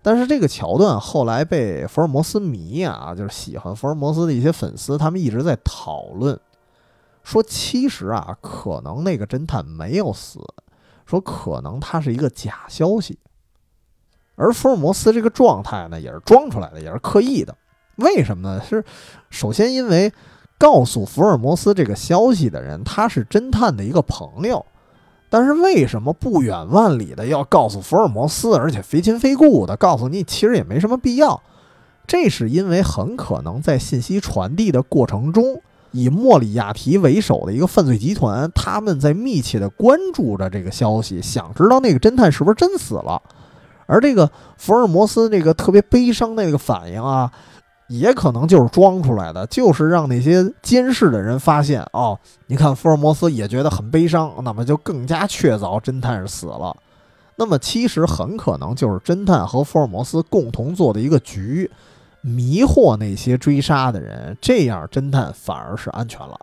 但是这个桥段后来被福尔摩斯迷啊，就是喜欢福尔摩斯的一些粉丝，他们一直在讨论，说其实啊，可能那个侦探没有死，说可能他是一个假消息，而福尔摩斯这个状态呢，也是装出来的，也是刻意的。为什么呢？是首先因为告诉福尔摩斯这个消息的人，他是侦探的一个朋友。但是为什么不远万里的要告诉福尔摩斯，而且非亲非故的告诉你，其实也没什么必要。这是因为很可能在信息传递的过程中，以莫里亚提为首的一个犯罪集团，他们在密切的关注着这个消息，想知道那个侦探是不是真死了。而这个福尔摩斯这个特别悲伤的那个反应啊。也可能就是装出来的，就是让那些监视的人发现哦，你看福尔摩斯也觉得很悲伤，那么就更加确凿侦探是死了。那么其实很可能就是侦探和福尔摩斯共同做的一个局，迷惑那些追杀的人，这样侦探反而是安全了。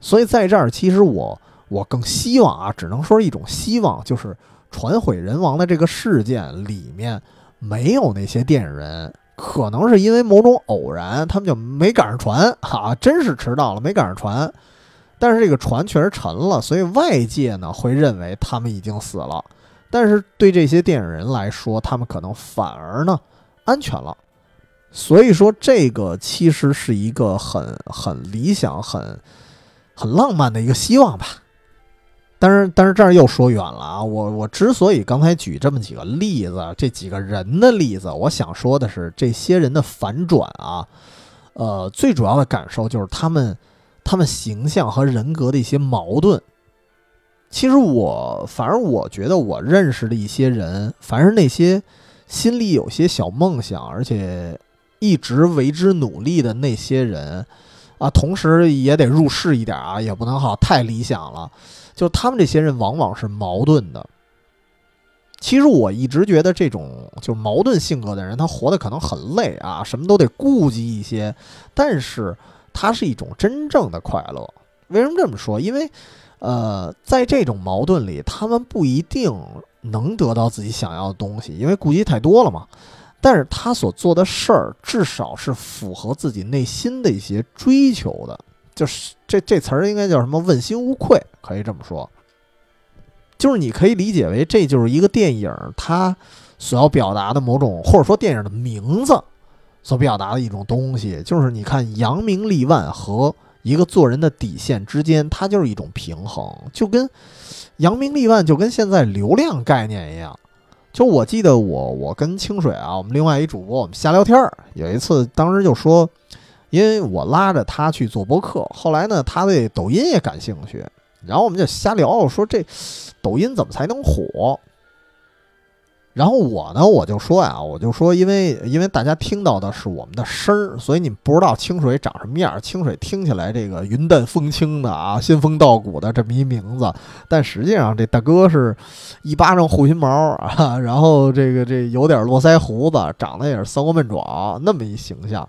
所以在这儿，其实我我更希望啊，只能说一种希望，就是船毁人亡的这个事件里面没有那些电影人。可能是因为某种偶然，他们就没赶上船，哈，真是迟到了，没赶上船。但是这个船确实沉了，所以外界呢会认为他们已经死了。但是对这些电影人来说，他们可能反而呢安全了。所以说，这个其实是一个很很理想、很很浪漫的一个希望吧。但是，但是这儿又说远了啊！我我之所以刚才举这么几个例子，这几个人的例子，我想说的是，这些人的反转啊，呃，最主要的感受就是他们他们形象和人格的一些矛盾。其实我反而我觉得我认识的一些人，凡是那些心里有些小梦想，而且一直为之努力的那些人啊，同时也得入世一点啊，也不能好太理想了。就他们这些人往往是矛盾的，其实我一直觉得这种就矛盾性格的人，他活得可能很累啊，什么都得顾及一些，但是他是一种真正的快乐。为什么这么说？因为，呃，在这种矛盾里，他们不一定能得到自己想要的东西，因为顾忌太多了嘛。但是他所做的事儿，至少是符合自己内心的一些追求的，就是这这词儿应该叫什么？问心无愧，可以这么说。就是你可以理解为，这就是一个电影它所要表达的某种，或者说电影的名字所表达的一种东西，就是你看扬名立万和一个做人的底线之间，它就是一种平衡，就跟扬名立万就跟现在流量概念一样。就我记得我我跟清水啊，我们另外一主播，我们瞎聊天儿。有一次，当时就说，因为我拉着他去做播客，后来呢，他对抖音也感兴趣，然后我们就瞎聊，说这抖音怎么才能火？然后我呢，我就说呀，我就说，因为因为大家听到的是我们的声儿，所以你不知道清水长什么样。清水听起来这个云淡风轻的啊，仙风道骨的这么一名字，但实际上这大哥是一巴掌护心毛啊，然后这个这有点络腮胡子，长得也是三国闷爪那么一形象。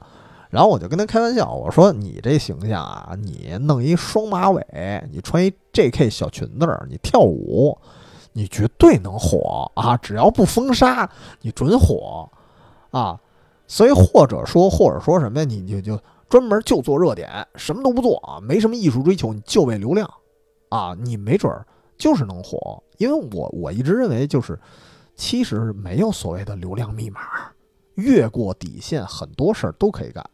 然后我就跟他开玩笑，我说你这形象啊，你弄一双马尾，你穿一 J.K. 小裙子，你跳舞。你绝对能火啊！只要不封杀，你准火啊！所以或者说，或者说什么呀？你就就专门就做热点，什么都不做啊，没什么艺术追求，你就为流量啊！你没准儿就是能火。因为我我一直认为，就是其实没有所谓的流量密码，越过底线，很多事儿都可以干。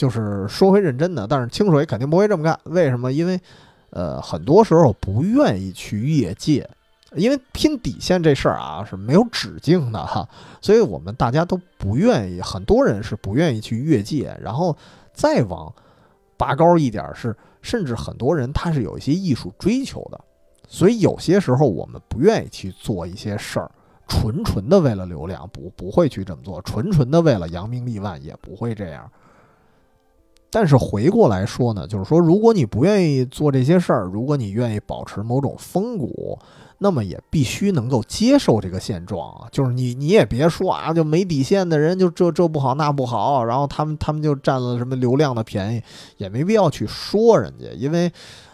就是说回认真的，但是清水肯定不会这么干。为什么？因为呃，很多时候不愿意去越界。因为拼底线这事儿啊是没有止境的哈，所以我们大家都不愿意，很多人是不愿意去越界，然后再往拔高一点是，甚至很多人他是有一些艺术追求的，所以有些时候我们不愿意去做一些事儿，纯纯的为了流量不不会去这么做，纯纯的为了扬名立万也不会这样。但是回过来说呢，就是说如果你不愿意做这些事儿，如果你愿意保持某种风骨。那么也必须能够接受这个现状啊，就是你你也别说啊，就没底线的人就这这不好那不好，然后他们他们就占了什么流量的便宜，也没必要去说人家，因为，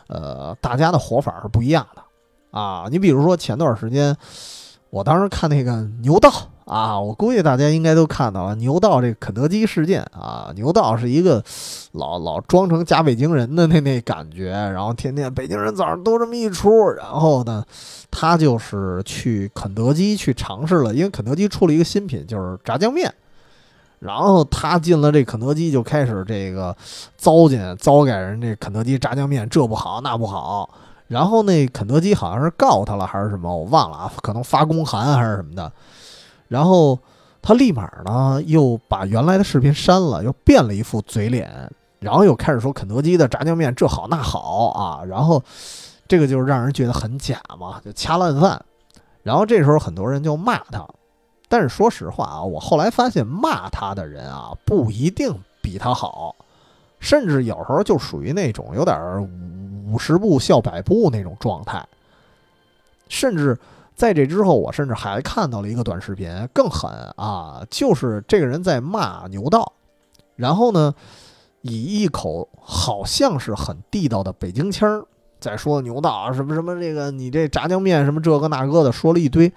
呃，大家的活法是不一样的啊。你比如说前段时间，我当时看那个牛道。啊，我估计大家应该都看到了牛道这肯德基事件啊。牛道是一个老老装成假北京人的那那感觉，然后天天北京人早上都这么一出。然后呢，他就是去肯德基去尝试了，因为肯德基出了一个新品，就是炸酱面。然后他进了这肯德基，就开始这个糟践糟改人这肯德基炸酱面，这不好那不好。然后那肯德基好像是告他了还是什么，我忘了啊，可能发公函还是什么的。然后他立马呢又把原来的视频删了，又变了一副嘴脸，然后又开始说肯德基的炸酱面这好那好啊，然后这个就是让人觉得很假嘛，就掐烂饭。然后这时候很多人就骂他，但是说实话啊，我后来发现骂他的人啊不一定比他好，甚至有时候就属于那种有点五十步笑百步那种状态，甚至。在这之后，我甚至还看到了一个短视频，更狠啊！就是这个人在骂牛道，然后呢，以一口好像是很地道的北京腔儿在说牛道啊，什么什么这个你这炸酱面什么这个那个的，说了一堆。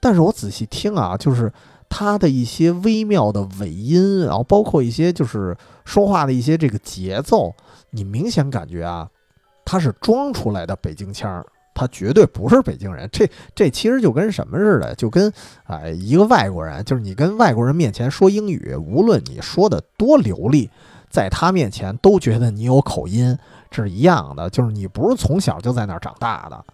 但是我仔细听啊，就是他的一些微妙的尾音，然后包括一些就是说话的一些这个节奏，你明显感觉啊，他是装出来的北京腔儿。他绝对不是北京人，这这其实就跟什么似的，就跟哎一个外国人，就是你跟外国人面前说英语，无论你说的多流利，在他面前都觉得你有口音，这是一样的，就是你不是从小就在那儿长大的。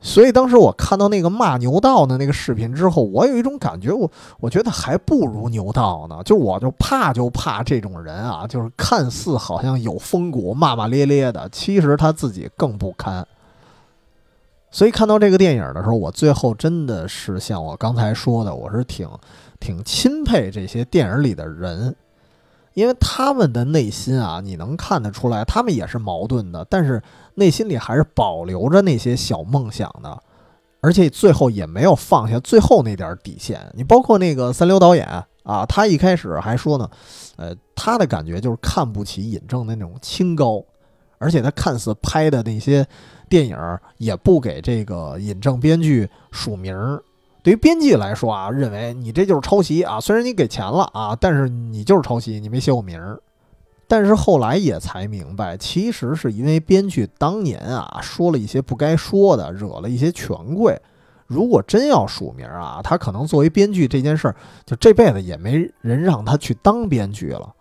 所以当时我看到那个骂牛道的那个视频之后，我有一种感觉，我我觉得还不如牛道呢，就我就怕就怕这种人啊，就是看似好像有风骨，骂骂咧咧的，其实他自己更不堪。所以看到这个电影的时候，我最后真的是像我刚才说的，我是挺挺钦佩这些电影里的人，因为他们的内心啊，你能看得出来，他们也是矛盾的，但是内心里还是保留着那些小梦想的。而且最后也没有放下最后那点底线。你包括那个三流导演啊，他一开始还说呢，呃，他的感觉就是看不起尹正的那种清高，而且他看似拍的那些电影也不给这个尹正编剧署名。对于编辑来说啊，认为你这就是抄袭啊，虽然你给钱了啊，但是你就是抄袭，你没写我名儿。但是后来也才明白，其实是因为编剧当年啊说了一些不该说的，惹了一些权贵。如果真要署名啊，他可能作为编剧这件事儿，就这辈子也没人让他去当编剧了。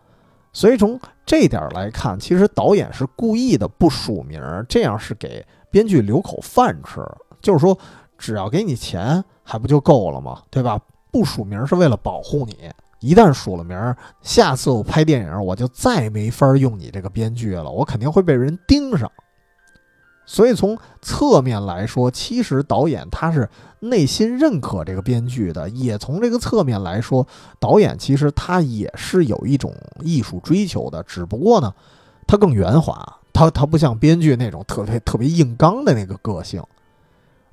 所以从这点来看，其实导演是故意的不署名，这样是给编剧留口饭吃。就是说，只要给你钱。还不就够了吗？对吧？不署名是为了保护你，一旦署了名，下次我拍电影我就再没法用你这个编剧了，我肯定会被人盯上。所以从侧面来说，其实导演他是内心认可这个编剧的；也从这个侧面来说，导演其实他也是有一种艺术追求的，只不过呢，他更圆滑，他他不像编剧那种特别特别硬刚的那个个性。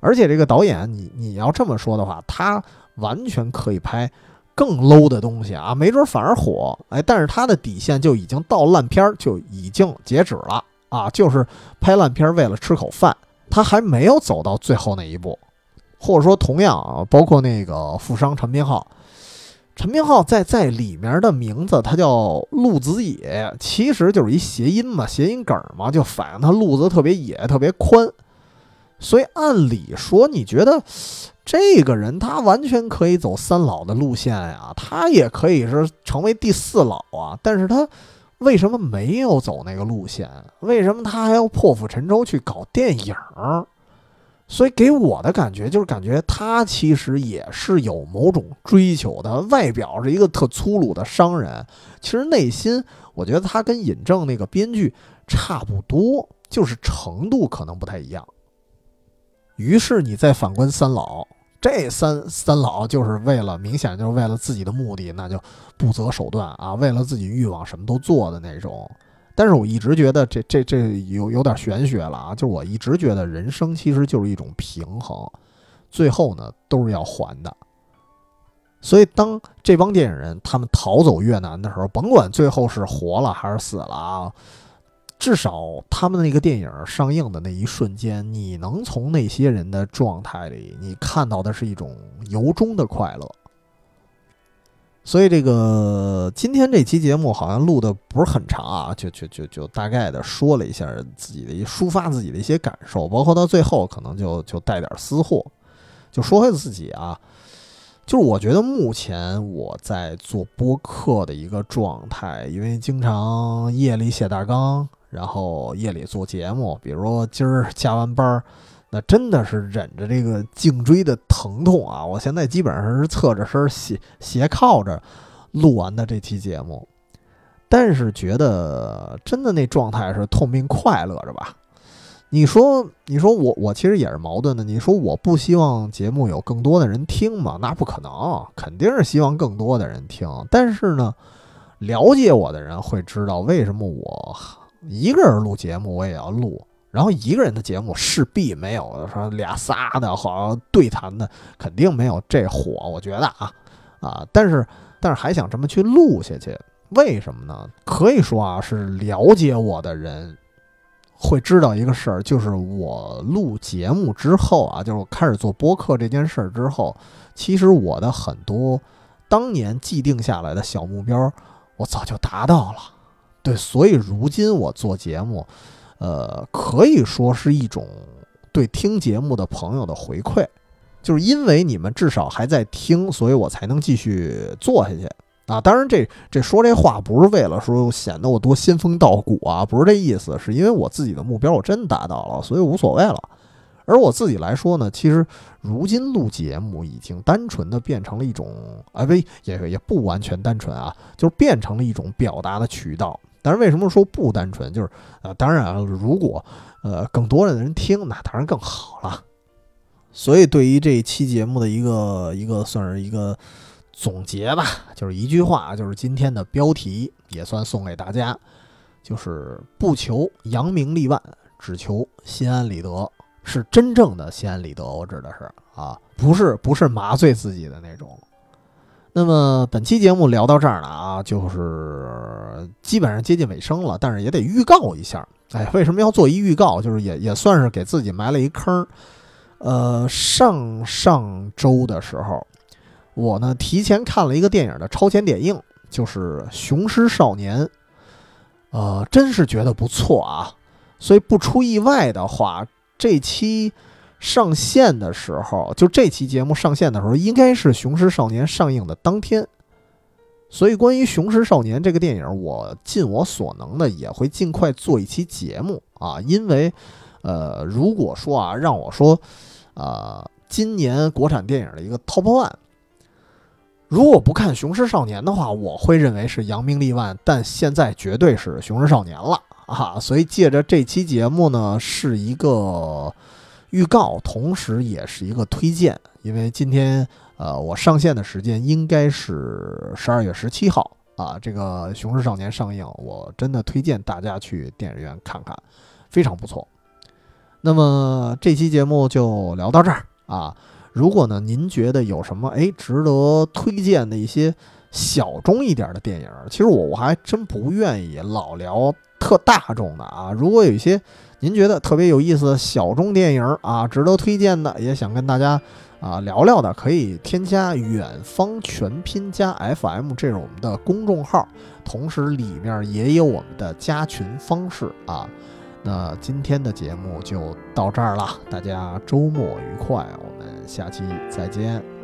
而且这个导演，你你要这么说的话，他完全可以拍更 low 的东西啊，没准反而火。哎，但是他的底线就已经到烂片儿就已经截止了啊，就是拍烂片儿为了吃口饭，他还没有走到最后那一步。或者说，同样啊，包括那个富商陈明昊，陈明昊在在里面的名字他叫路子野，其实就是一谐音嘛，谐音梗嘛，就反映他路子特别野，特别宽。所以按理说，你觉得这个人他完全可以走三老的路线呀，他也可以是成为第四老啊。但是他为什么没有走那个路线？为什么他还要破釜沉舟去搞电影？所以给我的感觉就是，感觉他其实也是有某种追求的。外表是一个特粗鲁的商人，其实内心我觉得他跟尹正那个编剧差不多，就是程度可能不太一样。于是你再反观三老，这三三老就是为了明显就是为了自己的目的，那就不择手段啊，为了自己欲望什么都做的那种。但是我一直觉得这这这有有点玄学了啊，就我一直觉得人生其实就是一种平衡，最后呢都是要还的。所以当这帮电影人他们逃走越南的时候，甭管最后是活了还是死了啊。至少他们那个电影上映的那一瞬间，你能从那些人的状态里，你看到的是一种由衷的快乐。所以这个今天这期节目好像录的不是很长啊，就就就就大概的说了一下自己的一抒发自己的一些感受，包括到最后可能就就带点私货，就说回自己啊，就是我觉得目前我在做播客的一个状态，因为经常夜里写大纲。然后夜里做节目，比如说今儿加完班儿，那真的是忍着这个颈椎的疼痛啊！我现在基本上是侧着身斜斜靠着录完的这期节目，但是觉得真的那状态是痛并快乐着吧？你说，你说我我其实也是矛盾的。你说我不希望节目有更多的人听吗？那不可能，肯定是希望更多的人听。但是呢，了解我的人会知道为什么我。一个人录节目我也要录，然后一个人的节目势必没有说俩仨的，好像对谈的肯定没有这火，我觉得啊啊，但是但是还想这么去录下去，为什么呢？可以说啊，是了解我的人会知道一个事儿，就是我录节目之后啊，就是我开始做播客这件事儿之后，其实我的很多当年既定下来的小目标，我早就达到了。对，所以如今我做节目，呃，可以说是一种对听节目的朋友的回馈，就是因为你们至少还在听，所以我才能继续做下去啊。当然，这这说这话不是为了说显得我多仙风道骨啊，不是这意思，是因为我自己的目标我真达到了，所以无所谓了。而我自己来说呢，其实如今录节目已经单纯的变成了一种，啊，不也也不完全单纯啊，就是变成了一种表达的渠道。但是为什么说不单纯？就是呃，当然，如果呃更多的人听，那当然更好了。所以对于这一期节目的一个一个算是一个总结吧，就是一句话，就是今天的标题也算送给大家，就是不求扬名立万，只求心安理得。是真正的心安理得。我指的是啊，不是不是麻醉自己的那种。那么本期节目聊到这儿了啊，就是基本上接近尾声了，但是也得预告一下。哎，为什么要做一预告？就是也也算是给自己埋了一坑。呃，上上周的时候，我呢提前看了一个电影的超前点映，就是《雄狮少年》。呃，真是觉得不错啊。所以不出意外的话，这期。上线的时候，就这期节目上线的时候，应该是《雄狮少年》上映的当天。所以，关于《雄狮少年》这个电影，我尽我所能的也会尽快做一期节目啊。因为，呃，如果说啊，让我说，啊，今年国产电影的一个 Top One，如果不看《雄狮少年》的话，我会认为是《扬名立万》，但现在绝对是《雄狮少年》了啊。所以，借着这期节目呢，是一个。预告，同时也是一个推荐，因为今天呃我上线的时间应该是十二月十七号啊，这个《雄狮少年》上映，我真的推荐大家去电影院看看，非常不错。那么这期节目就聊到这儿啊，如果呢您觉得有什么哎值得推荐的一些小众一点的电影，其实我我还真不愿意老聊特大众的啊，如果有一些。您觉得特别有意思的小众电影啊，值得推荐的，也想跟大家啊聊聊的，可以添加“远方全拼加 FM” 这是我们的公众号，同时里面也有我们的加群方式啊。那今天的节目就到这儿了，大家周末愉快，我们下期再见。